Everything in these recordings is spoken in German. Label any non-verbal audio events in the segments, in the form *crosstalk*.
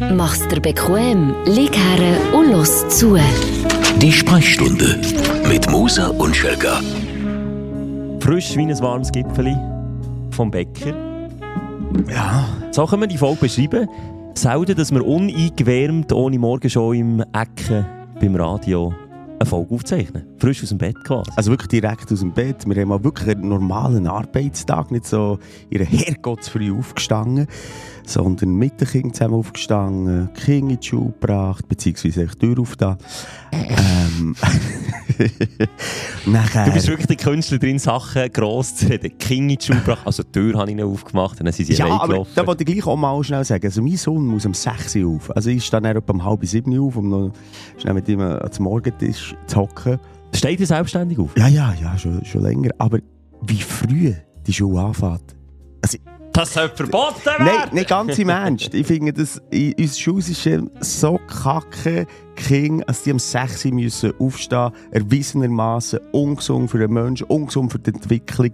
Mach's dir bequem, lieg her und los zu. Die Sprechstunde mit Musa und Schelga. Frisch wie ein warmes Gipfeli vom Bäcker. Ja. So können wir die Folge beschreiben. Selten, dass wir uneingewärmt, ohne Morgenshow im Ecken beim Radio eine Folge aufzeichnen. Frisch aus dem Bett quasi. Also wirklich direkt aus dem Bett. Wir haben mal wirklich einen normalen Arbeitstag, nicht so ihre Herrgottsfrüh aufgestanden, sondern mit den Kindern zusammen aufgestanden, die Kinder in die Schule gebracht, beziehungsweise die Tür auf da. ähm, *laughs* nachher... Du bist wirklich die Künstlerin, Sachen gross zu reden. King in die Schule gebracht, also die Tür habe ich ihnen aufgemacht und dann sind sie Ja, aber da wollte ich gleich auch mal schnell sagen. Also mein Sohn muss um 6 Uhr auf. Also ich stehe dann etwa um halb sieben auf, um noch schnell mit ihm ans Morgentisch zu hocken. Steht ihr selbstständig auf? Ja, ja, ja, schon, schon länger. Aber wie früh die Schule anfängt. Also, Das sollte verboten werden! nein, nicht ganz im Ernst. *laughs* Ich finde, das, in unser Schulsystem so kacke, Kinder, als die um 6 Uhr müssen aufstehen erwiesenermaßen ungesund für den Menschen, ungesund für die Entwicklung,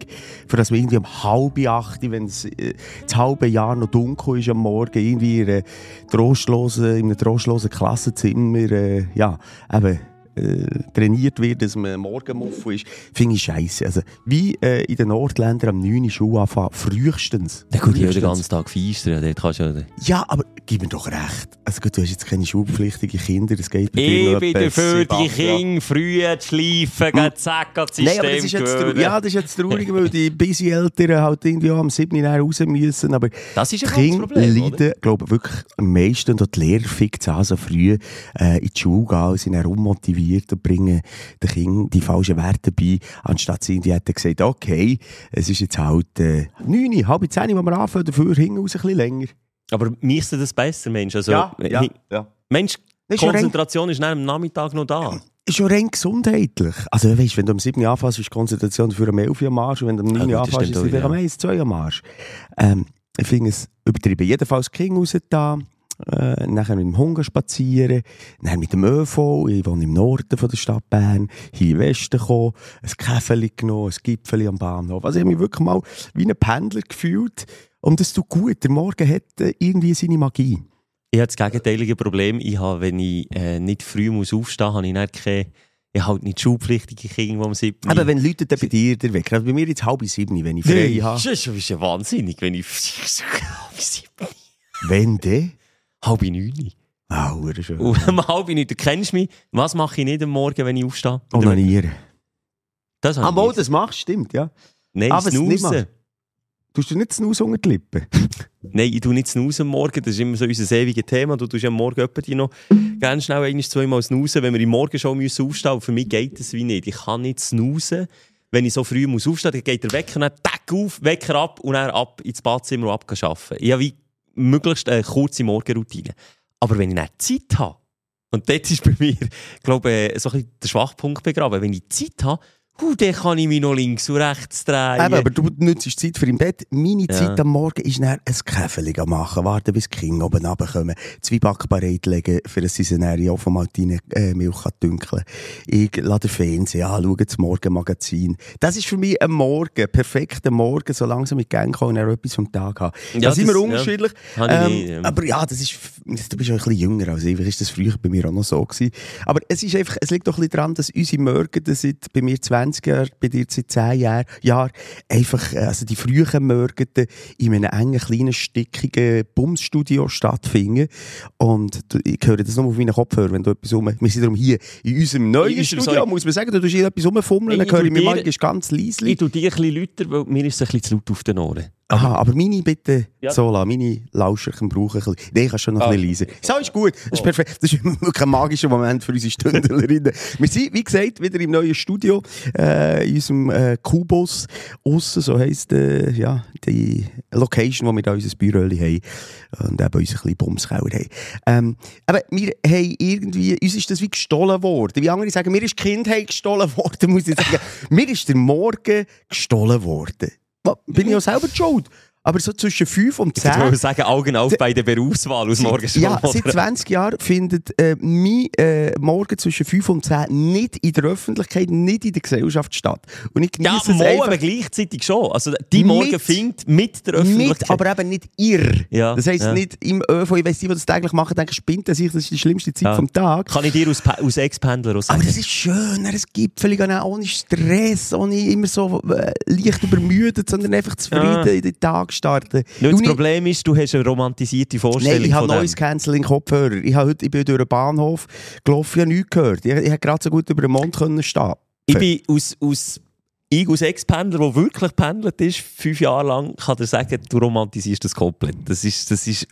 für das wir irgendwie um halb acht, wenn es äh, das halbe Jahr noch dunkel ist am Morgen, irgendwie in, einer trostlosen, in einem trostlosen Klassenzimmer, äh, ja, eben, äh, trainiert wird, dass man Morgenmuffel ist, finde ich scheiße. Also, wie äh, in den Nordländern am 9 Uhr Schule anfangen, frühestens. Ja gut, ich habe den Frühestens. ganzen Tag feistern, dort kannst du ja... Ja, aber gib mir doch recht. Also gut, du hast jetzt keine schulpflichtigen Kinder, das geht bei dir Ich bin dafür, die. Kinder früh zu schleifen, hm. zack, das Nein, System aber das ist jetzt, ja, das ist jetzt traurig, weil die busy Eltern halt irgendwie auch am 7. Uhr raus müssen. Aber Das ist die Kinder Problem, leiden, glaube ich, wirklich am meisten. Und auch die Lehrer fickt es an, so früh äh, in die Schule gehen, sind dann unmotiviert und bringen den Kindern die falschen Werte bei, anstatt sie die hätten gesagt, okay, es ist jetzt halt äh, 9, halb 10, wo wir anfangen, dafür hinten raus ein bisschen länger. Aber müsste das besser, Mensch? Also, ja, hi- ja. Mensch, Das ist schon rein- Konzentration ist am Nachmittag noch da. ist schon rein gesundheitlich. Also, weißt, wenn du am 7. Uhr anfängst, ist die Konzentration für am 11 Uhr am Arsch. Und wenn du am 9 gut, Uhr das anfängst, ist sie wieder am wieder, 1, 2 Uhr am Arsch. Ähm, ich finde es übertrieben. Jedenfalls King raus da. Äh, nachher mit dem Hunger spazieren, dann mit dem ÖV, ich wohne im Norden von der Stadt Bern, hier in den Westen gekommen, ein Käfeli genommen, ein Gipfeli am Bahnhof. Also ich habe mich wirklich mal wie ein Pendler gefühlt und das tut gut. Der Morgen hat äh, irgendwie seine Magie. Ich habe das gegenteilige Problem. Ich habe, wenn ich äh, nicht früh muss aufstehen muss, habe ich nicht keine, ich halt nicht schulpflichtige Kinder, die am 7. Aber wenn Leute dann bei dir der weg, also bei mir jetzt halb sieben, wenn ich frei Nee, habe. das ist ja wahnsinnig, wenn ich *laughs* halb sieben, Wenn denn? Halb neun. Au, schön. Und um halb neun, du kennst mich, was mache ich nicht am Morgen, wenn ich aufstehe? Onanieren. Das habe Ah, ich mal, das machst du, stimmt, ja. Nein, aber snoozen. mal. Tust du nicht Snus unter die Lippen? *laughs* Nein, ich tue nicht snoozen am Morgen, das ist immer so unser ewiges Thema. Du tust ja am Morgen die noch ganz schnell ein, zweimal snoozen, wenn wir im Morgen schon müssen aufstehen müssen. Für mich geht das wie nicht. Ich kann nicht snoozen. Wenn ich so früh muss aufstehen muss, dann geht der Wecker dann tack auf, Wecker ab und dann ab ins Badzimmer und ab arbeiten. Ich habe wie möglichst eine kurze Morgenroutine. Aber wenn ich dann Zeit habe, und dort ist bei mir, glaube ich, so ein bisschen der Schwachpunkt begraben, wenn ich Zeit habe, huh, dann kann ich mich noch links und rechts drehen. Eben, aber du nutzt Zeit für im Bett. Meine Ja. Zeit am Morgen ist dann ein Käfeli machen, warten bis die Kinder oben runterkommen, zwei bereit legen, für dass sie sie dann in Ofomaltine äh, Milch dünkeln Ich lade den Fernseher an, schaue das Morgenmagazin. Das ist für mich ein Morgen, perfekter Morgen, so langsam mit Gang kommen und dann etwas vom Tag haben. Ja, da sind wir das- unterschiedlich. Ich Ähm, nicht, ja. Aber ja, das ist, du bist ja ein bisschen jünger als ich. Vielleicht ist das früher bei mir auch noch so gewesen. Aber es ist einfach, es liegt doch ein bisschen daran, dass unsere Morgen seit bei mir 20 Jahren, bei dir seit 10 Jahren, Jahren einfach, äh, also die frühen Morgen in einem engen, kleinen, stickigen Bumsstudio stattfinden. Und ich höre das nur auf meinen Kopfhörer, wenn du etwas rum, wir sind darum hier in unserem neuen In Studio, sorry. muss man sagen, du tust hier etwas rumfummeln, dann höre ich mich manchmal ganz leise. Ich tue die ein bisschen lauter, weil mir ist es ein bisschen zu laut auf den Ohren. Aha, aber meine bitte Ja. so lassen. Meine Lauscherchen brauchen ein bisschen. Nein, kannst schon noch Ah. ein bisschen leiser. So ist gut. Das ist perfekt. Das ist wirklich ein magischer Moment für unsere Stündlerinnen. *laughs* Wir sind, wie gesagt, wieder im neuen Studio, äh, in unserem äh, Kubus. Aussen, so heisst äh, ja, die Location, wo wir da unser Büro haben. Und eben unseren kleinen Bumskeller haben. Ähm, aber wir haben irgendwie, uns ist das wie gestohlen worden. Wie andere sagen, mir ist die Kindheit gestohlen worden, *laughs* muss ich sagen. mir ist der Morgen gestohlen worden. Bin ich auch selber schuld? Aber so zwischen 5 und Ich würde 10. sagen, Augen auf bei der Berufswahl aus Morgenstern. Ja, seit 20 Jahren findet äh, mein äh, Morgen zwischen 5 und 10 nicht in der Öffentlichkeit, nicht in der Gesellschaft statt. Und ich Ja, genieße es mal, aber gleichzeitig schon. Also, die Morgen findet mit der Öffentlichkeit. mit, aber eben nicht ihr. Ja, das heisst ja. nicht im ÖV, ich weiss, die, die das täglich machen, denken, spinnt er sich, das ist die schlimmste Zeit Ja. vom Tag. Kann ich dir als, Pa- als Ex-Pendler sagen. Aber das ist schön, es gibt völlig auch ohne Stress, ohne immer so äh, leicht übermüdet, sondern einfach zufrieden in den Tag starten. Nur das Problem ist, du hast eine romantisierte Vorstellung Nein, ich habe. Noise Cancelling Kopfhörer. Ich, habe heute, ich bin durch den Bahnhof gelaufen, ich habe nichts gehört. Ich, ich hätte gerade so gut über den Mond können stehen. Ich bin aus, aus, ich als Ex-Pendler, der wirklich pendelt ist, fünf Jahre lang, kann dir sagen, du romantisierst das komplett. Das ist, das ist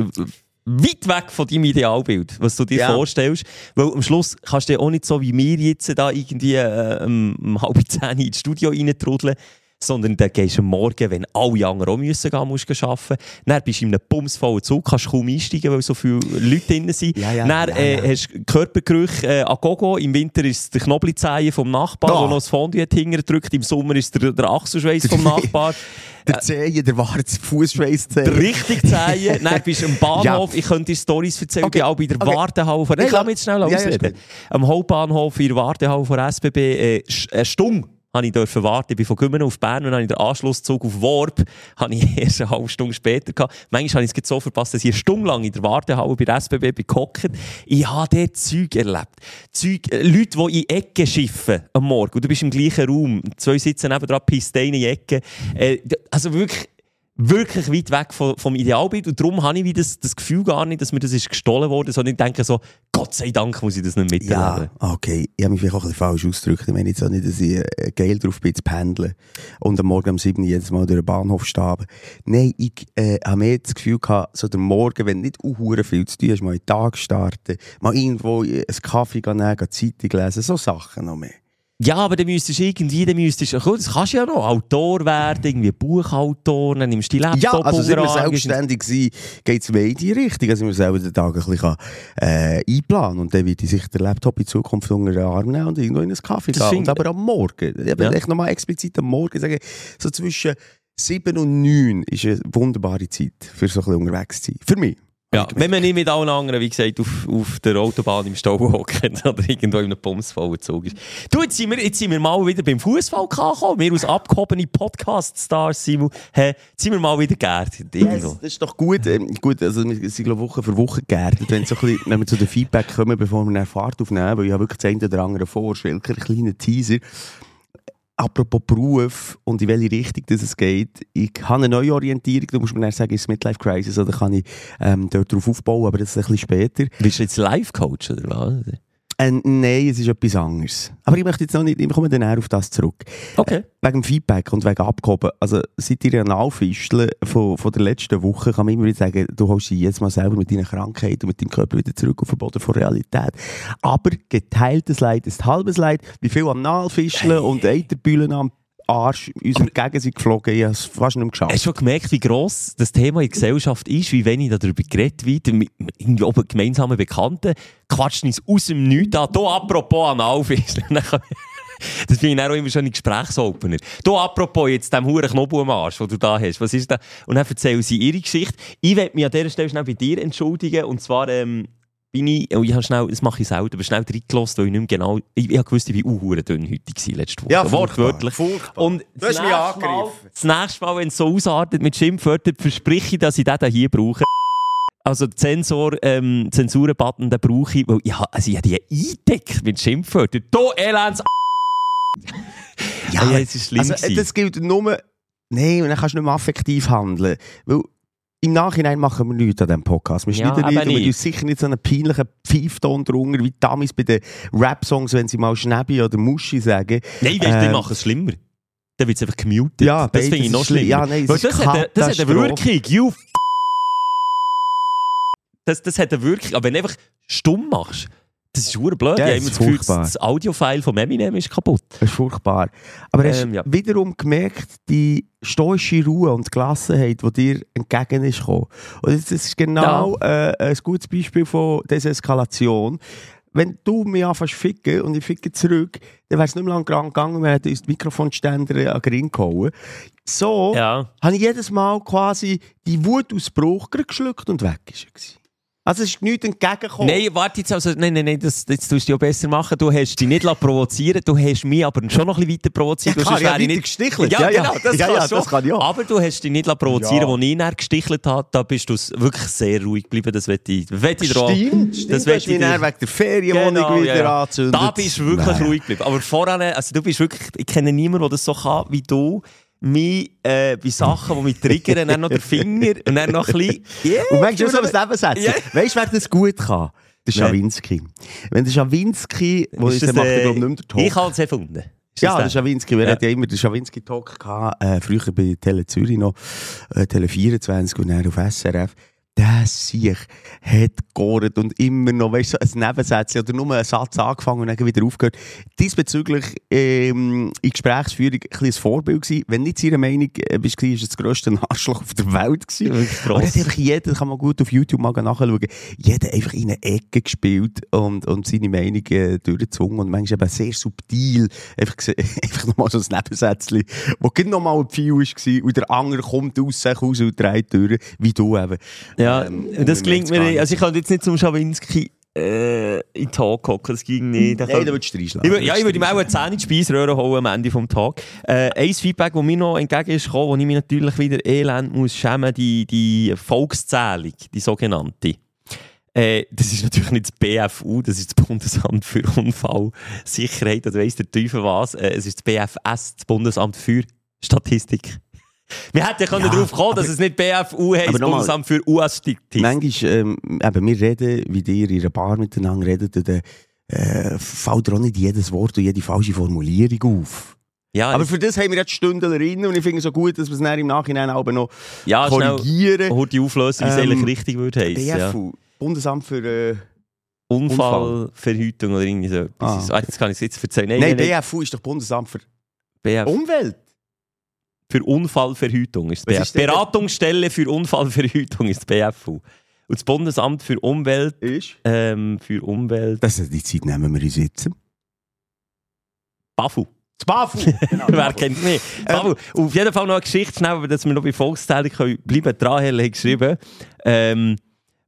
weit weg von deinem Idealbild, was du dir Ja. vorstellst. Weil am Schluss kannst du ja auch nicht so wie wir jetzt da irgendwie äh, um, um halb zehn ins Studio reintrudeln. Sondern dann gehst du am Morgen, wenn alle anderen auch müssen gehen, musst arbeiten. Dann bist du in einem bumsvollen Zug, kannst kaum einsteigen, weil so viele Leute drin sind. Ja, ja, dann ja, äh, ja. hast du Körpergerüche äh, an Gogo. Im Winter ist es der Knoblauchzehen vom Nachbarn, Ah. der noch das Fondue hingedrückt. Im Sommer ist der, der Achselschweiß vom *laughs* Nachbarn. Der Zehen, der wahre Fußschweiß Der richtig Zehen. *laughs* Dann bist du am Bahnhof. Ja. Ich könnte dir Stories erzählen. Okay. Ich bin auch bei der Okay. Wartehalle von... Nein, Ich kann- mich jetzt schnell Ja, ja, ausreden. ist gut. Am Hauptbahnhof in der Wartehalle von SBB äh, eine Stunde habe ich dürfen warten. Ich bin von Gümmen auf Bern und habe den Anschlusszug auf Worp *laughs* habe ich erst eine halbe Stunde später gehabt. Manchmal habe ich es so verpasst, dass ich eine Stunde lang in der Wartehalle bei der SBB bin gehockt. Ich habe dort Zeug erlebt. Zeug, äh, Leute, die in Ecken schiffen am Morgen. Und du bist im gleichen Raum. Zwei sitzen nebenan, pissen in die Ecke. Äh, also wirklich wirklich weit weg vom, vom Idealbild. Und darum habe ich wie das, das Gefühl gar nicht, dass mir das ist gestohlen wurde, sondern ich denke so, Gott sei Dank muss ich das nicht miterleben. Ja, okay. Ich habe mich vielleicht auch ein bisschen falsch ausgedrückt. Ich meine jetzt auch nicht, dass ich äh, geil drauf bin zu pendeln und am Morgen um 7 Uhr jedes Mal durch den Bahnhof stehe. Nein, ich äh, habe mehr das Gefühl gehabt, so der Morgen, wenn du nicht unhure viel zu tun hast, mal in den Tag starten, mal irgendwo äh, einen Kaffee nehmen, gehen Zeitung lesen, so Sachen noch mehr. Ja, aber dann müsstest du irgendwie, dann müsstest du, das kannst du ja noch, Autor werden, irgendwie Buchautor, dann nimmst du die Laptop Ja, also sind wir selbstständig sein, geht es mehr in die Richtung, ich mir selber den Tag ein bisschen äh, einplanen und dann wird ich sich den Laptop in Zukunft unter den Arm nehmen und irgendwo in einen Kaffee Das gehen. Und aber am Morgen, eben Ja. echt nochmal explizit am Morgen sagen, so zwischen 7 und 9 ist eine wunderbare Zeit, für so ein bisschen unterwegs zu sein. Für mich. Ja, wenn man nicht mit allen anderen, wie gesagt, auf, auf der Autobahn im Stau hockt *laughs* oder irgendwo in einem bumsvollen Zug ist. Du, jetzt sind wir, jetzt sind wir mal wieder beim Fußball angekommen. Wir als abgehobene Podcast-Stars, Simon, hey, jetzt sind wir mal wieder geerdet. Irgendwo. das, ist doch gut. Ähm, gut also wir sind glaub, Woche für Woche geerdet, wenn, so ein bisschen, wenn wir zu den Feedback kommen, bevor wir eine Fahrt aufnehmen, weil ich habe wirklich das eine oder andere vor, Schwelker, ein kleiner Teaser. Apropos Beruf und in welche Richtung das es geht, ich habe eine neue Orientierung, du musst mir dann sagen, ist es Midlife Crisis oder kann ich ähm, dort drauf aufbauen, aber das ist ein bisschen später. Bist du jetzt Live-Coach oder was? Äh, nein, es ist etwas anderes. Aber ich möchte jetzt noch nicht, ich komme dann eher auf das zurück. Okay. Wegen dem Feedback und wegen Abgehoben. Also, seit ihr Analfischeln von, von der letzten Woche kann man immer wieder sagen, du holst dich jetzt mal selber mit deiner Krankheit und mit deinem Körper wieder zurück auf den Boden von Realität. Aber geteiltes Leid ist halbes Leid. Wie viel Analfischeln und Eiterbühlen am Arsch uns entgegen sind geflogen, ich habe es fast nicht mehr geschafft. Hast du schon gemerkt, wie gross das Thema in der Gesellschaft ist, wie wenig darüber geredet wird, mit mit oben gemeinsamen Bekannten, quatschen uns aus dem Nichts an. Hier apropos Analfisch. *laughs* Das finde ich auch immer schon ein Gesprächsopener. Du, apropos jetzt dem huren Knoblauch am Arsch, den du da hast, was ist da? Und dann erzählen sie ihre Geschichte. Ich werde mich an dieser Stelle schnell bei dir entschuldigen. Und zwar ähm, bin ich, oh, ich habe schnell, das mache ich selten, aber schnell reingelassen, weil ich nicht mehr genau, ich, ich gewusst, ich war unhuren dünn heute gewesen, letzte Woche. Ja, Wortwörtlich. furchtbar. Und Du hast das mich angegriffen. Das nächste Mal, wenn es so ausartet mit Schimpfwörtern, verspreche ich, dass ich den hier brauche. Also Zensor, ähm, Zensuren-Button, den brauche ich, weil ich, also ich habe die eingedeckt mit Schimpfwörtern. Du Elends Ja, ja, es ist schlimm also, das gilt nur... Nein, und dann kannst du nicht mehr affektiv handeln. Weil im Nachhinein machen wir nichts an diesem Podcast. Wir Ja, schneiden nicht und wir tun sicher nicht so einen peinlichen Pfeifton drunter, wie damals bei den Rap-Songs, wenn sie mal Schnäbi oder Muschi sagen. Nein, weißt du, die Ähm, machen es schlimmer. Dann wird es einfach gemutet. Ja, das finde ich noch schlimm. schlimmer. Ja, nein, ist das, hat, eine- das hat eine. Wirkung. You das, das hat eine Wirkung. Aber wenn du einfach stumm machst, das ist verdammt blöd. Ja, ich habe immer das Gefühl, das Audiofile von Eminem ist kaputt. Das ist furchtbar. Aber hast Ähm, du ja. wiederum gemerkt, die stoische Ruhe und Gelassenheit, die dir entgegen ist gekommen. Und das ist genau äh, ein gutes Beispiel von Deseskalation. wenn du mich anfängst zu ficken und ich ficke zurück, dann wäre es nicht mehr lang gegangen, wir hätten uns die Mikrofonständer an den Ring gehauen. So Ja. habe ich jedes Mal quasi die Wutausbruch gerade geschluckt und weg gewesen. Also es ist nichts entgegengekommen. Nein, warte jetzt, also, nein, nein, nein, das, das tust du ja besser machen. Du hast dich nicht lassen provozieren du hast mich aber schon noch ein bisschen weiter provoziert. Ja, Du, klar, habe ich weiter gestichelt. Ja, Ja, ja. genau, das Ja, ja, das kann ich auch. Aber du hast dich nicht lassen provozieren Ja. wo ich dann gestichelt habe, da bist du wirklich sehr ruhig geblieben. Das wette ich, ich dir Stimmt, stimmt. Das du hast wette mich wegen der Ferienwohnung wieder angezündet. Da bist du wirklich Nein. ruhig geblieben. Aber vorher, also du bist wirklich, ich kenne niemanden, der das so kann wie du. Mich äh, bei Sachen, die mich triggern, dann noch der Finger und dann noch ein bisschen. Yeah, *laughs* Und manchmal so ein Nebensätze. Ja. Weißt du, wer das gut kann? Der. Schawinski. Wenn der Schawinski, wo Ist das, macht, äh, glaube nicht mehr. Ich habe es erfunden. Ist Ja, der Schawinski. Wir Ja. hatten ja immer den Schawinski-Talk äh, früher bei Tele Zürich noch, äh, Tele 24 und dann auf SRF. Der sich hat gegoret und immer noch, weißt du, so ein Nebensatz oder nur einen Satz angefangen und dann wieder aufgehört. Diesbezüglich ähm, in Gesprächsführung ein ein Vorbild gewesen. Wenn nicht seiner Meinung äh, bist, war es das grösste Arschloch auf der Welt gewesen. Aber er einfach jeder, kann man gut auf YouTube mal nachschauen, jeder einfach in eine Ecke gespielt und, und seine Meinung äh, durchgezwungen und manchmal eben sehr subtil, einfach, *laughs* einfach nochmal so ein Nebensätzchen, wo gerade nochmal ein Pfeil war und der andere kommt aus sich raus und dreht durch, wie du eben. Ja, Ähm, und das klingt mir, nicht. also ich kann jetzt nicht zum Schawinski äh, in den Tag hocken, das ging nicht. Nein, da würdest du reinschlagen. Ich, ja, ich würde ihm auch eine Zähne in die Speisröhre holen am Ende des Tages. Äh, ein Feedback, das mir noch entgegen ist gekommen, wo ich mich natürlich wieder elend muss schämen, die, die Volkszählung, die sogenannte. Äh, das ist natürlich nicht das BFU, das ist das Bundesamt für Unfallsicherheit, oder weiss der Teufel was. Äh, es ist das BFS, das Bundesamt für Statistik. Wir hätten ja Ja, darauf kommen, dass es nicht BFU heisst, aber Bundesamt für US-Statistik. Manchmal, ähm, eben, wir reden, wie ihr in einer Bar miteinander redet, dann äh, fällt dir auch nicht jedes Wort und jede falsche Formulierung auf. Ja, Aber für das haben wir jetzt Stunden rein und ich finde es so gut, dass wir es dann im Nachhinein aber noch ja, korrigieren. holt die auflösen, wie es Ähm, eigentlich richtig würde heissen. Ja. BFU, Bundesamt für... Äh, Unfallverhütung oder irgendwie so etwas. Ah, jetzt kann ich es jetzt erzählen. Nein, nein, BFU ist doch Bundesamt für BF. Umwelt. Für Unfallverhütung ist das ist? Beratungsstelle für Unfallverhütung ist das BFU. Und das Bundesamt für Umwelt, Ist? ähm, für Umwelt, Das, die Zeit nehmen wir uns jetzt. BAFU. Das BAFU. *laughs* Genau, Wer kennt mich? BAFU. Auf jeden Fall noch eine Geschichte, schnell, dass wir noch bei Volkszählung können bleiben können. Rahel hat geschrieben, ähm,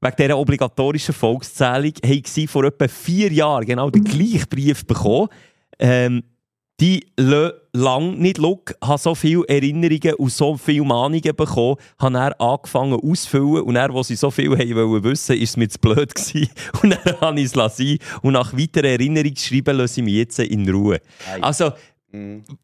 wegen dieser obligatorischen Volkszählung haben sie vor etwa vier Jahren genau den gleichen Brief bekommen. Ähm, die lassen lang nicht look, habe so viele Erinnerungen und so viele Mahnungen bekommen, habe dann angefangen auszufüllen und dann, wo sie so viel haben wollen wissen, ist es mir zu blöd *laughs* gewesen. Und dann habe ich es lassen. Und nach weiteren Erinnerungsschreiben lasse ich mich jetzt in Ruhe. Also,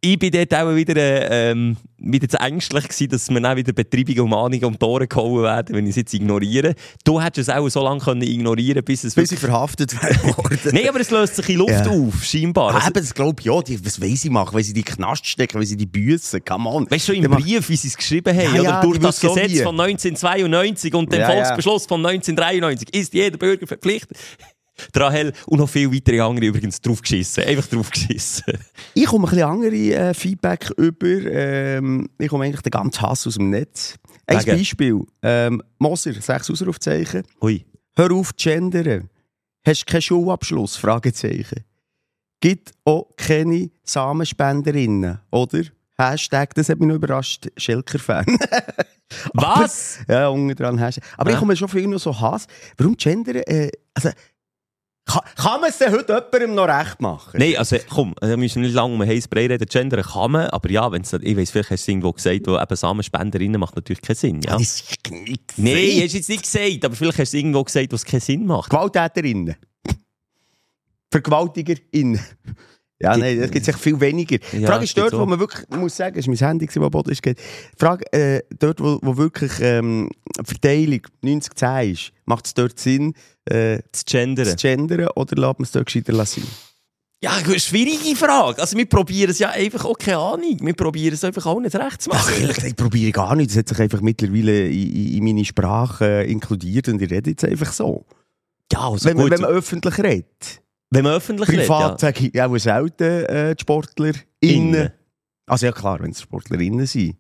ich bin dort auch wieder, äh, ähm, wieder zu ängstlich gewesen, dass mir dann wieder Betreibungen und Mahnungen um die Ohren gehauen werden, wenn ich es jetzt ignoriere. Du hättest es auch so lange können ignorieren bis es Bis sie verhaftet worden. *laughs* Nein, aber es löst sich in Luft Ja. auf, scheinbar. Ah, Also, eben, das glaube ich ja. Die, was weiss ich machen? Weil sie die Knast stecken, weil sie die büssen. Come on. Weißt du, schon im Brief, wie sie es geschrieben haben, Ja, ja, durch das so Gesetz wie. von 1992 und ja. Volksbeschluss von 1993 ist jeder Bürger verpflichtet. Rahel und noch viele weitere andere übrigens draufgeschissen. Einfach draufgeschissen. Ich komme ein bisschen andere äh, Feedback über. Ähm, ich komme eigentlich den ganzen Hass aus dem Netz. Ein Wegen? Beispiel. Ähm, Moser, sechs Ausrufzeichen. Ui. Hör auf zu gendern. Hast keinen Schulabschluss? Fragezeichen. Gibt auch keine Samenspenderinnen, oder? Hashtag, das hat mich noch überrascht, Schelker-Fan. Was? *laughs* ja, unten dran Hashtag. Aber ich Ja. komme schon viel noch so Hass. Warum gendern? Äh, also, kann, kann man es denn heute jemandem noch recht machen? Nein, also komm, da müssen wir nicht lange um heiß Brei reden. Gendern kann man, aber ja, wenn's, ich weiss, vielleicht hast du irgendwo gesagt, wo eben Samenspenderinnen macht natürlich keinen Sinn. Ja? Das ist nicht Nein, hast du jetzt nicht gesagt, aber vielleicht hast du irgendwo gesagt, was keinen Sinn macht. Gewalttäterinnen. VergewaltigerInnen. Ja, Gibt- nein, das gibt es echt viel weniger. Die Ja, Frage ist dort, wo man wirklich, ich muss sagen, es war mein Handy, das am Boden ist. Die Frage, äh, dort, wo, wo wirklich ähm, Verteilung 90-10 ist, macht es dort Sinn, äh, Das Gendern. zu gendern oder lässt man es dort gescheiter lassen? Ja, schwierige Frage. Also wir probieren es ja einfach auch keine Ahnung. Wir probieren es einfach auch nicht recht zu Ach, machen. ehrlich gesagt, probiere gar nicht. Das hat sich einfach mittlerweile in, in, in meine Sprache äh, inkludiert und ich rede jetzt einfach so. Ja, also wenn, man, gut, wenn man öffentlich redet. Wenn man öffentlich Privat sage ich auch selten äh, die SportlerInnen. Innen. Also ja klar, wenn es SportlerInnen sind.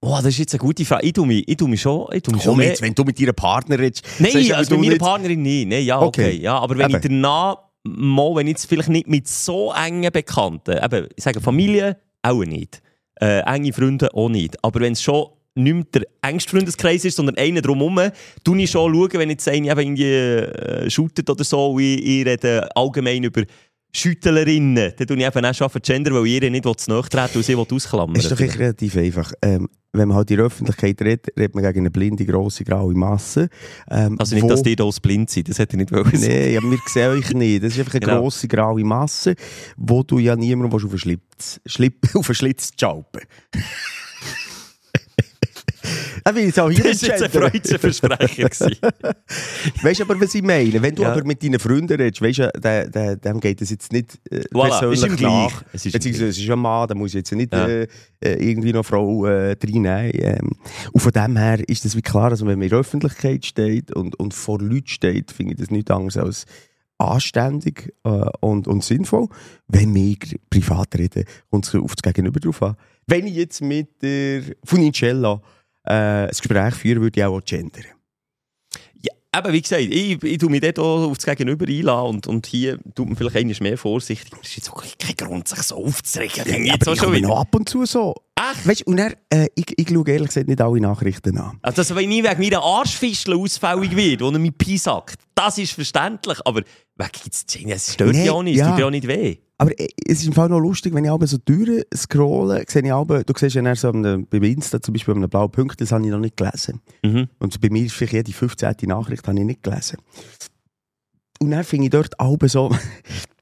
Oh, das ist jetzt eine gute Frage. Ich tue mich, ich tue mich schon, ich tue mich schon Komm mehr... jetzt, wenn du mit deiner Partnerin redest. Nein, also mit meiner nicht- Partnerin nicht. Nein, ja, okay. Okay. Ja, aber wenn Eben. ich danach mal, wenn ich jetzt vielleicht nicht mit so engen Bekannten, eben, ich sage Familie auch nicht, äh, enge Freunde auch nicht, aber wenn es schon nicht mehr der engste Freundeskreis ist, sondern einer drumherum, tue ich schon schauen, wenn jetzt einer irgendwie äh, shootet oder so, und ich, ich rede allgemein über Schüttelerinnen, dann tue ich eben auch schon für Gender, weil ihr nicht zu nahe treten und sie ausklammern. Es ist doch echt relativ einfach. Ähm, wenn man halt in der Öffentlichkeit redet, redet man gegen eine blinde, grosse, graue Masse. Ähm, also nicht, wo- dass die da blind sind, das hätte ich nicht wollen. Nein, ja, wir sehen euch nicht. Das ist einfach eine Genau. grosse, graue Masse, wo du ja niemandem willst auf den Schlitz, Schlip, *laughs* auf den Schlitz schalpen Ich will jetzt auch hier Das war jetzt ein. Freudenversprecher. *laughs* Weißt du aber, was ich meine? Wenn du Ja. aber mit deinen Freunden redest, weißt du, der, der, dem geht es jetzt nicht äh, Voilà, persönlich ist gleich. Es ist Beziehungsweise es ist ein Mann, da muss ich jetzt nicht Ja. äh, äh, irgendwie noch Frau äh, reinnehmen. Ähm, und von dem her ist das wie klar, also wenn man in der Öffentlichkeit steht und, und vor Leuten steht, finde ich das nichts anderes als anständig äh, und, und sinnvoll. Wenn wir privat reden, kommt es auf das Gegenüber drauf an. Wenn ich jetzt mit der Funicello äh, ein Gespräch führen würde, ich auch gendern. Ja, eben, wie gesagt, ich, ich tue mich dort auch auf das Gegenüber einladen und, und hier tut man vielleicht einmal mehr vorsichtig. Es ist jetzt wirklich kein Grund, sich so aufzuregen. ich Ja, jetzt aber auch ich schon noch ab und zu so. Echt? Weißt, und er, äh, ich, ich schaue ehrlich gesagt nicht alle Nachrichten an. Also, dass wenn ich wegen meiner Arschfischel ausfällig wird, wo er mich pisackt, das ist verständlich. Aber wegen jetzt, es stört Nee, ja auch nicht, es tut ja auch nicht weh. Aber äh, es ist im Fall noch lustig, wenn ich aber so durch scrolle, sehe ich aber, du siehst ja dann so am- bei Insta zum Beispiel einem blauen Punkt, das habe ich noch nicht gelesen. Mhm. Und bei mir ist vielleicht jede 15. Nachricht habe ich nicht gelesen. Und dann finde ich dort auch so, *laughs*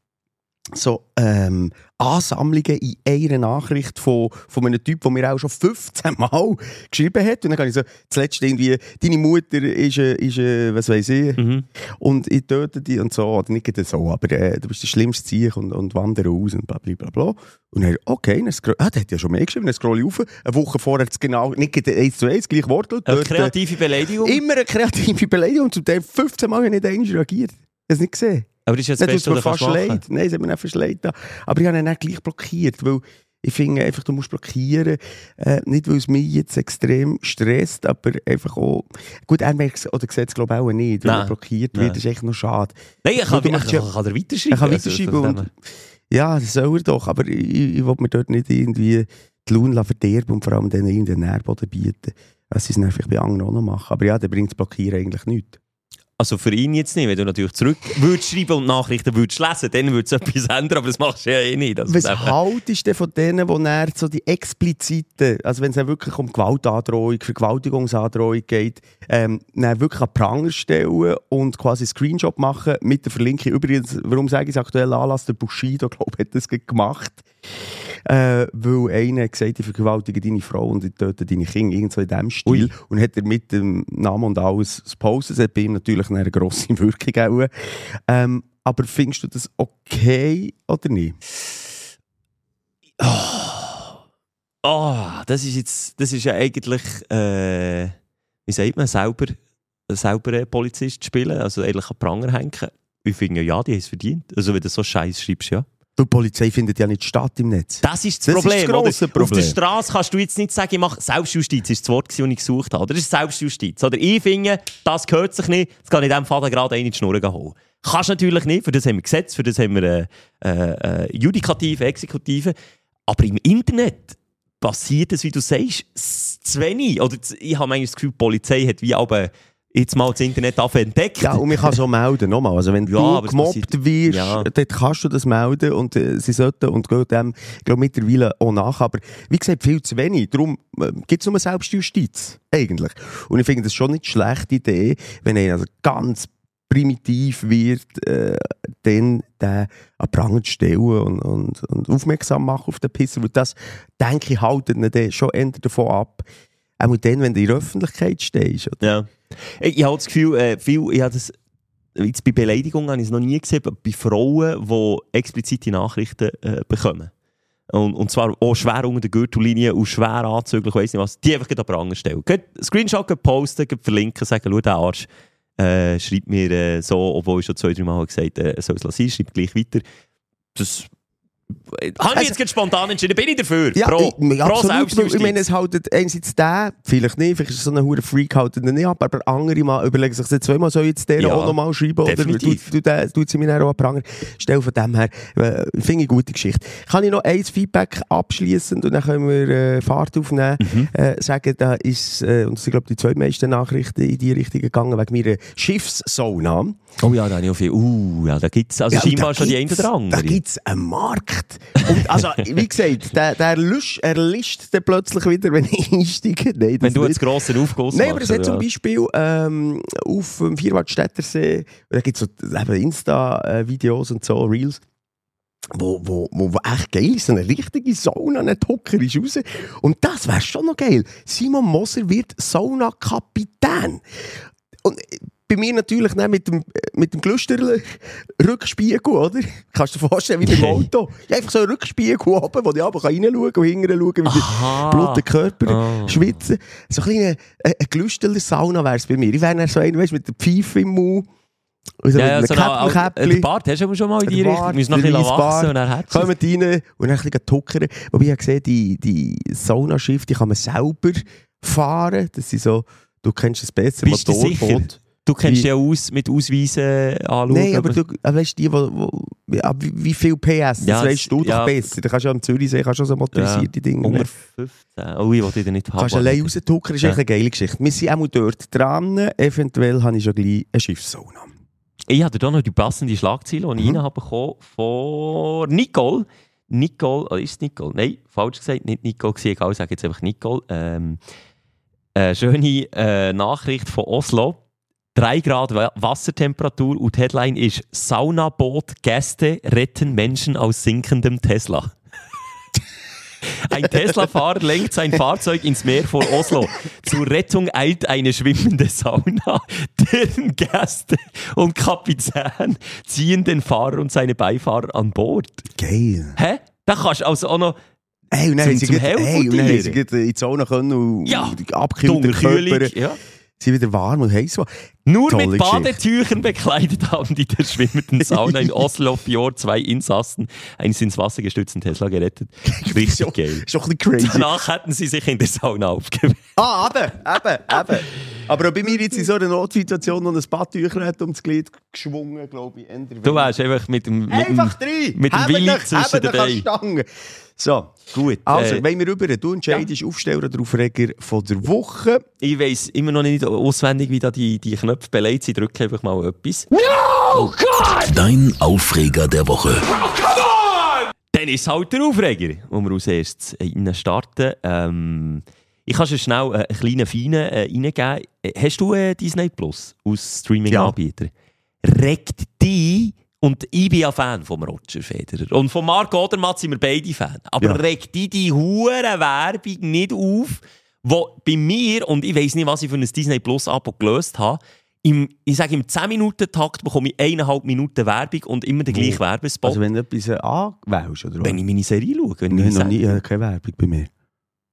so ähm, Ansammlungen in einer Nachricht von, von einem Typ, der mir auch schon 15 Mal *laughs* geschrieben hat. Und dann kann ich so, zuletzt irgendwie, deine Mutter ist, äh, ist äh, was weiß ich, Mhm. und ich töte dich und so, oder nicht so, aber äh, du bist der schlimmste Ziech und, und wandere aus und bla bla bla bla. Und er, okay, dann scroll, ah, der hat ja schon mehr geschrieben, dann scroll ich auf, eine Woche vorher hat es genau, nicht eins zu eins, gleich Wort. Eine äh, kreative Beleidigung. Immer eine kreative *laughs* Beleidigung und zum Teil 15 Mal habe ich nicht reagiert. Ich habe es nicht gesehen. Aber das ist jetzt Dann das Beste, du fast leid. Nein, es hat mir einfach leid. Aber ich habe ihn dann gleich blockiert, weil ich finde einfach, du musst blockieren. Äh, nicht, weil es mich jetzt extrem stresst, aber einfach auch... Gut, er merkt es, oder sieht es glaube ich auch nicht, wenn er blockiert Nein. wird. Das ist echt noch schade. Nein, ich kann, ich, ich, ja- kann dir weiterschreiben. Er kann Also, weiterschreiben von und... Ja, das soll er doch, aber ich, ich will mir dort nicht irgendwie die Laune verderben und vor allem denen irgendeinen Nährboden bieten. Was sie es dann vielleicht bei anderen auch noch machen. Aber ja, dann bringt das Blockieren eigentlich nichts. Also für ihn jetzt nicht, wenn du natürlich zurück würdest schreiben und Nachrichten würdest lesen, dann würde es etwas *laughs* ändern, aber das machst du ja eh nicht. Also Was haltest du von denen, die dann so die expliziten, also wenn es dann wirklich um Gewaltandrohung, Vergewaltigungsandrohung geht, ähm, dann wirklich an Pranger stellen und quasi einen Screenshot machen mit der Verlinkung. Übrigens, warum sage ich es aktuell Anlass, der Bushido, glaube ich, hat das gemacht. Äh, weil einer hat gesagt, ich vergewaltige deine Frau und ich töte deine Kinder, irgend so in diesem Stil. Ui. Und hat er mit dem Namen und alles gepostet. Das hat bei ihm natürlich eine grosse *laughs* Wirkung auch. Ähm, aber findest du das okay oder nicht? Oh, das ist jetzt, das ist ja eigentlich, äh, wie sagt man, selber, selber Polizist spielen, also eigentlich an Pranger hängen. Ich finde ja, die haben es verdient. Also wenn du so Scheiß schreibst, ja. Die Polizei findet ja nicht statt im Netz. Das ist das, Das ist Problem. das grosse oder? Auf Problem. der Straße kannst du jetzt nicht sagen, ich mache Selbstjustiz, ist das Wort, das ich gesucht habe. Oder das ist Selbstjustiz. Oder ich finde, das gehört sich nicht, jetzt kann ich in diesem Fall gerade eine in die Schnur holen. Kannst natürlich nicht, für das haben wir Gesetz, für das haben wir äh, äh, äh, Judikative, Exekutive. Aber im Internet passiert es, wie du sagst, zu wenig. Oder ich habe manchmal das Gefühl, die Polizei hat wie aber jetzt mal das Internet entdeckt. Ja, und man kann so *laughs* melden, nochmal. Also wenn Ja, du gemobbt wirst, Ja. dann kannst du das melden und äh, sie sollten und gehen dem, glaube mittlerweile auch nach. Aber wie gesagt, viel zu wenig. Darum äh, gibt es nur Selbstjustiz, eigentlich. Und ich finde das schon nicht eine schlechte Idee, wenn einer also ganz primitiv wird, äh, dann den an Pranger zu stellen und, und, und aufmerksam machen auf den Pisser. Weil das, denke ich, haltet ihn schon eher davon ab. Auch dann, wenn du in der Öffentlichkeit stehst. Oder? Ja. Ich, habe das Gefühl, äh, viel, ich habe das, jetzt bei Beleidigungen habe ich es noch nie gesehen, bei Frauen, die explizite Nachrichten äh, bekommen. Und, und zwar auch schwer unter der Gürtellinie und schwer anzüglich, ich weiss nicht was, die einfach an Pranger stellen. Geht Screenshot posten, verlinken, sagen, schau, der Arsch äh, schreibt mir äh, so, obwohl ich schon zwei, drei Mal gesagt habe, äh, soll es lassen, schreibt gleich weiter. Das Habe ich jetzt gerade spontan entschieden, bin ich dafür. Ja, pro, ich, pro absolut. Ich meine, es haltet einerseits der, vielleicht nicht, vielleicht ist es so ein hoher Freak, haltet ihn nicht ab, aber andere mal überlegen sich zweimal, soll ich jetzt der Ja, auch nochmal schreiben oder definitiv. du, tut sie mir dann auch an Pranger. Stell von dem her, äh, finde ich eine gute Geschichte. Kann ich noch ein Feedback abschließend und dann können wir äh, Fahrt aufnehmen, Mhm. äh, sagen, da ist, äh, und das sind glaube ich die zwei meisten Nachrichten in die Richtung gegangen, wegen meiner Schiffssauna. Oh ja, da habe ich auch viel. Uh, ja, da gibt es also Ja, scheinbar schon die eine oder andere. Da gibt es einen Markt. Und also, wie gesagt, der, der Lust, er lischt dann plötzlich wieder, wenn ich einsteige. Nein, Wenn du jetzt grossen Aufguss Nein, aber es hat oder zum? Beispiel ähm, auf dem Vierwaldstättersee, da gibt es so Insta-Videos und so, Reels, wo, wo, wo, echt geil ist. So eine richtige Sauna, ein Hocker ist raus. Und das wäre schon noch geil. Simon Moser wird Sauna-Kapitän. Und bei mir natürlich dann mit dem, äh, mit dem Glüsterle Rückspiegel, oder? Kannst du dir vorstellen, wie beim Auto. Ja, einfach so ein Rückspiegel oben, wo ich aber reinschauen kann und hinten schauen, wie Aha. der blutige Körper Ah. schwitzen. So ein kleiner äh, ein Glüsterler Sauna wäre es bei mir. Ich wäre dann so einer, weißt, mit der Pfeife im Mund. Und so Ja, ja, so Käppchen- der Bart hast du aber schon mal in die Richtung. Musst noch ein bisschen wachsen und dann hat es. Kommt rein und dann ein bisschen tuckern. Wobei ich habe gesehen, die, die Saunaschiff, die kann man selber fahren. Das sind so, du kennst es besser, Bist du Motorboot. Du kennst Wie- ja aus mit Ausweisen anschauen. Nein, aber du äh, weißt die, wo, wo, ja, wie, wie viel PS, Ja, das weißt du doch ja. besser. Da kannst du ja am Zürichsee kannst du so motorisierte Dinge Unter nehmen. 15. Oh, ich wollte dich nicht Du kannst haben. allein raustuckern, ist Ja. echt eine geile Geschichte. Wir sind auch mal dort dran. Eventuell habe ich schon gleich eine Schiffssauna. Ich hatte da noch die passende Schlagzeile, die ich Mhm. habe bekommen von Nicole. Nicole, oder ist es Nicole? Nein, falsch gesagt, nicht Nicole egal, ich sage jetzt einfach Nicole. Ähm, eine schöne äh, Nachricht von Oslo. 3 Grad Wa- Wassertemperatur und die Headline ist Saunaboot Gäste retten Menschen aus sinkendem Tesla. *laughs* Ein Tesla-Fahrer lenkt sein Fahrzeug ins Meer vor Oslo. Zur Rettung eilt eine schwimmende Sauna. *laughs* Deren Gäste und Kapitän ziehen den Fahrer und seine Beifahrer an Bord. Geil. Hä? Da kannst du also auch noch Hey, und dann haben sie hey, und dann haben sie gerade in die Sauna können und Ja. Körper Ja. Sind wieder warm und heiß. Nur Tolle mit Geschichte. Badetüchern bekleidet haben die der schwimmenden Sauna in *laughs* Oslo Fjord zwei Insassen eines ins Wasser gestützten Tesla gerettet. *laughs* Richtig geil. Ist doch ein bisschen crazy. Danach hätten sie sich in der Sauna aufgewärmt. *laughs* Ah, eben, eben, eben. Aber auch bei mir jetzt in so einer Notsituation noch ein Badtücher hat um das Glied geschwungen, glaube ich. Du wärst einfach mit dem, mit Einfach drei! mit dem Willi zwischen den Beinen. So, Gut. also, äh, wenn wir rüber, du entscheidest Aufsteller oder Aufreger von der Woche. ich weiss immer noch nicht auswendig, wie da die, die Knöpfe beleidigt sind. Drücke einfach mal etwas. Dein Aufreger der Woche. Dann ist es halt der Aufreger, wo wir als erstes rein starten. Ähm, ich kann schon schnell äh, einen kleinen Feinen äh, reingeben. Äh, Hast du äh, Disney Plus aus Streaming-Anbieter? Regt dich, und ich bin ja Fan von Roger Federer. Und von Marc Odermatt sind wir beide Fan. Aber Ja. regt dich die hure Werbung nicht auf, wo bei mir, und ich weiß nicht, was ich für ein Disney Plus Abo gelöst habe, im, ich sage, im 10-Minuten-Takt bekomme ich eineinhalb Minuten Werbung und immer den gleichen Werbespot. Also wenn du etwas äh, anwählst, oder wenn ich meine Serie schaue. Wenn ich Nein, meine noch nie, äh, keine Werbung bei mir.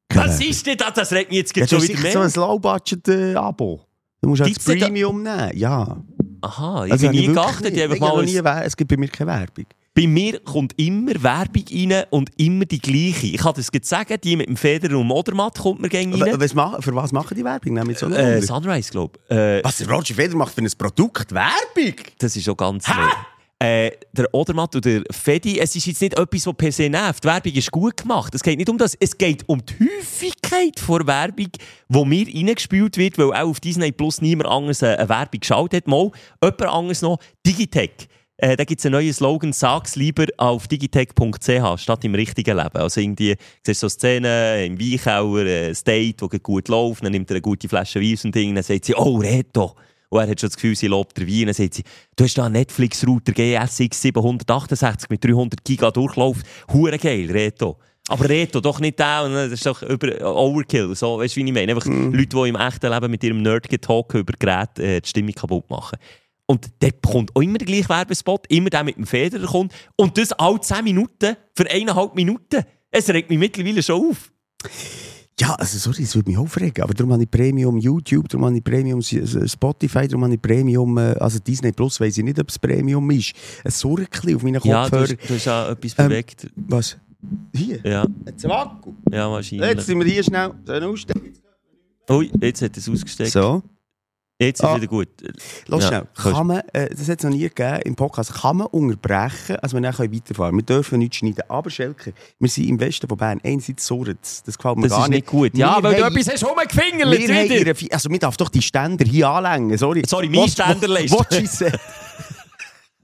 Keine Was Werbung. ist denn das? Das regt mich jetzt Ja, schon wieder mehr. so ein Low-Budget-Abo. Du musst halt das denn da- Premium nehmen, ja. Aha, ich Also bin habe nie geachtet. nicht. Ich mal nie Es gibt bei mir keine Werbung. bei mir kommt immer Werbung rein und immer die gleiche. Ich kann das jetzt sagen, die mit dem Federer und Modermatt kommt mir gerne W- rein. Was für was machen die Werbung? Wir so Äh, Sunrise, glaube ich. Äh, was der Roger Federer macht für ein Produkt? Werbung? das ist schon ganz neu. Äh, der Odermatt und der Fedi, es ist jetzt nicht etwas, was per se nervt. Die Werbung ist gut gemacht. Es geht nicht um das. Es geht um die Häufigkeit von Werbung, die mir reingespielt wird, weil auch auf Disney Plus niemand anders eine, Werbung geschaut hat. Mal jemand anderes noch, Digitech. Äh, da gibt es einen neuen Slogan, sag's lieber auf digitech.ch statt im richtigen Leben. Also irgendwie, siehst du so Szenen im Weichauer, ein Date, das gut läuft, dann nimmt er eine gute Flasche Wein und Ding, dann sagt sie, oh, red doch. Und er hat schon das Gefühl, sie lobt der Wein. Dann sagt sie, du hast da einen Netflix-Router GSX 768 mit 300 Giga Durchlauf. Hure geil, Reto. Aber Reto, doch nicht der. Das ist doch über Overkill. So, weißt du, wie ich meine? Einfach Leute, die im echten Leben mit ihrem Nerd-Talk über Geräte äh, die Stimmung kaputt machen. Und dort kommt auch immer der gleiche Werbespot, immer der mit dem Federer kommt. Und das alle 10 Minuten für eineinhalb Minuten. Es regt mich mittlerweile schon auf. Ja, also sorry, das würde mich aufregen. Aber darum habe ich Premium YouTube, darum habe ich Premium Spotify, darum habe ich Premium, äh, also Disney Plus, weiss ich nicht, ob es Premium ist. Ein Sorgchen auf meinen Ja, du Kopfhörer. hast, du hast ja etwas Ähm, bewegt. Was? Hier? Ja, Jetzt ein Akku. ja, Jetzt wahrscheinlich. sind wir hier schnell. Ui, jetzt hat es ausgesteckt. So. Jetzt ist Ah. wieder gut. Lass Ja, schnell. Kann man, äh, das hat es noch nie gegeben im Podcast, kann man unterbrechen, also wir können weiterfahren Wir dürfen nichts schneiden. Aber Schelker, wir sind im Westen von Bern. Einerseits surrt. Das gefällt mir Das gar ist nicht gut. Ja, Wir weil du haben- etwas hast rumgefingert wieder. ihre, also man darf doch die Ständer hier anlängen, sorry. Sorry, mein Ständer what- *laughs*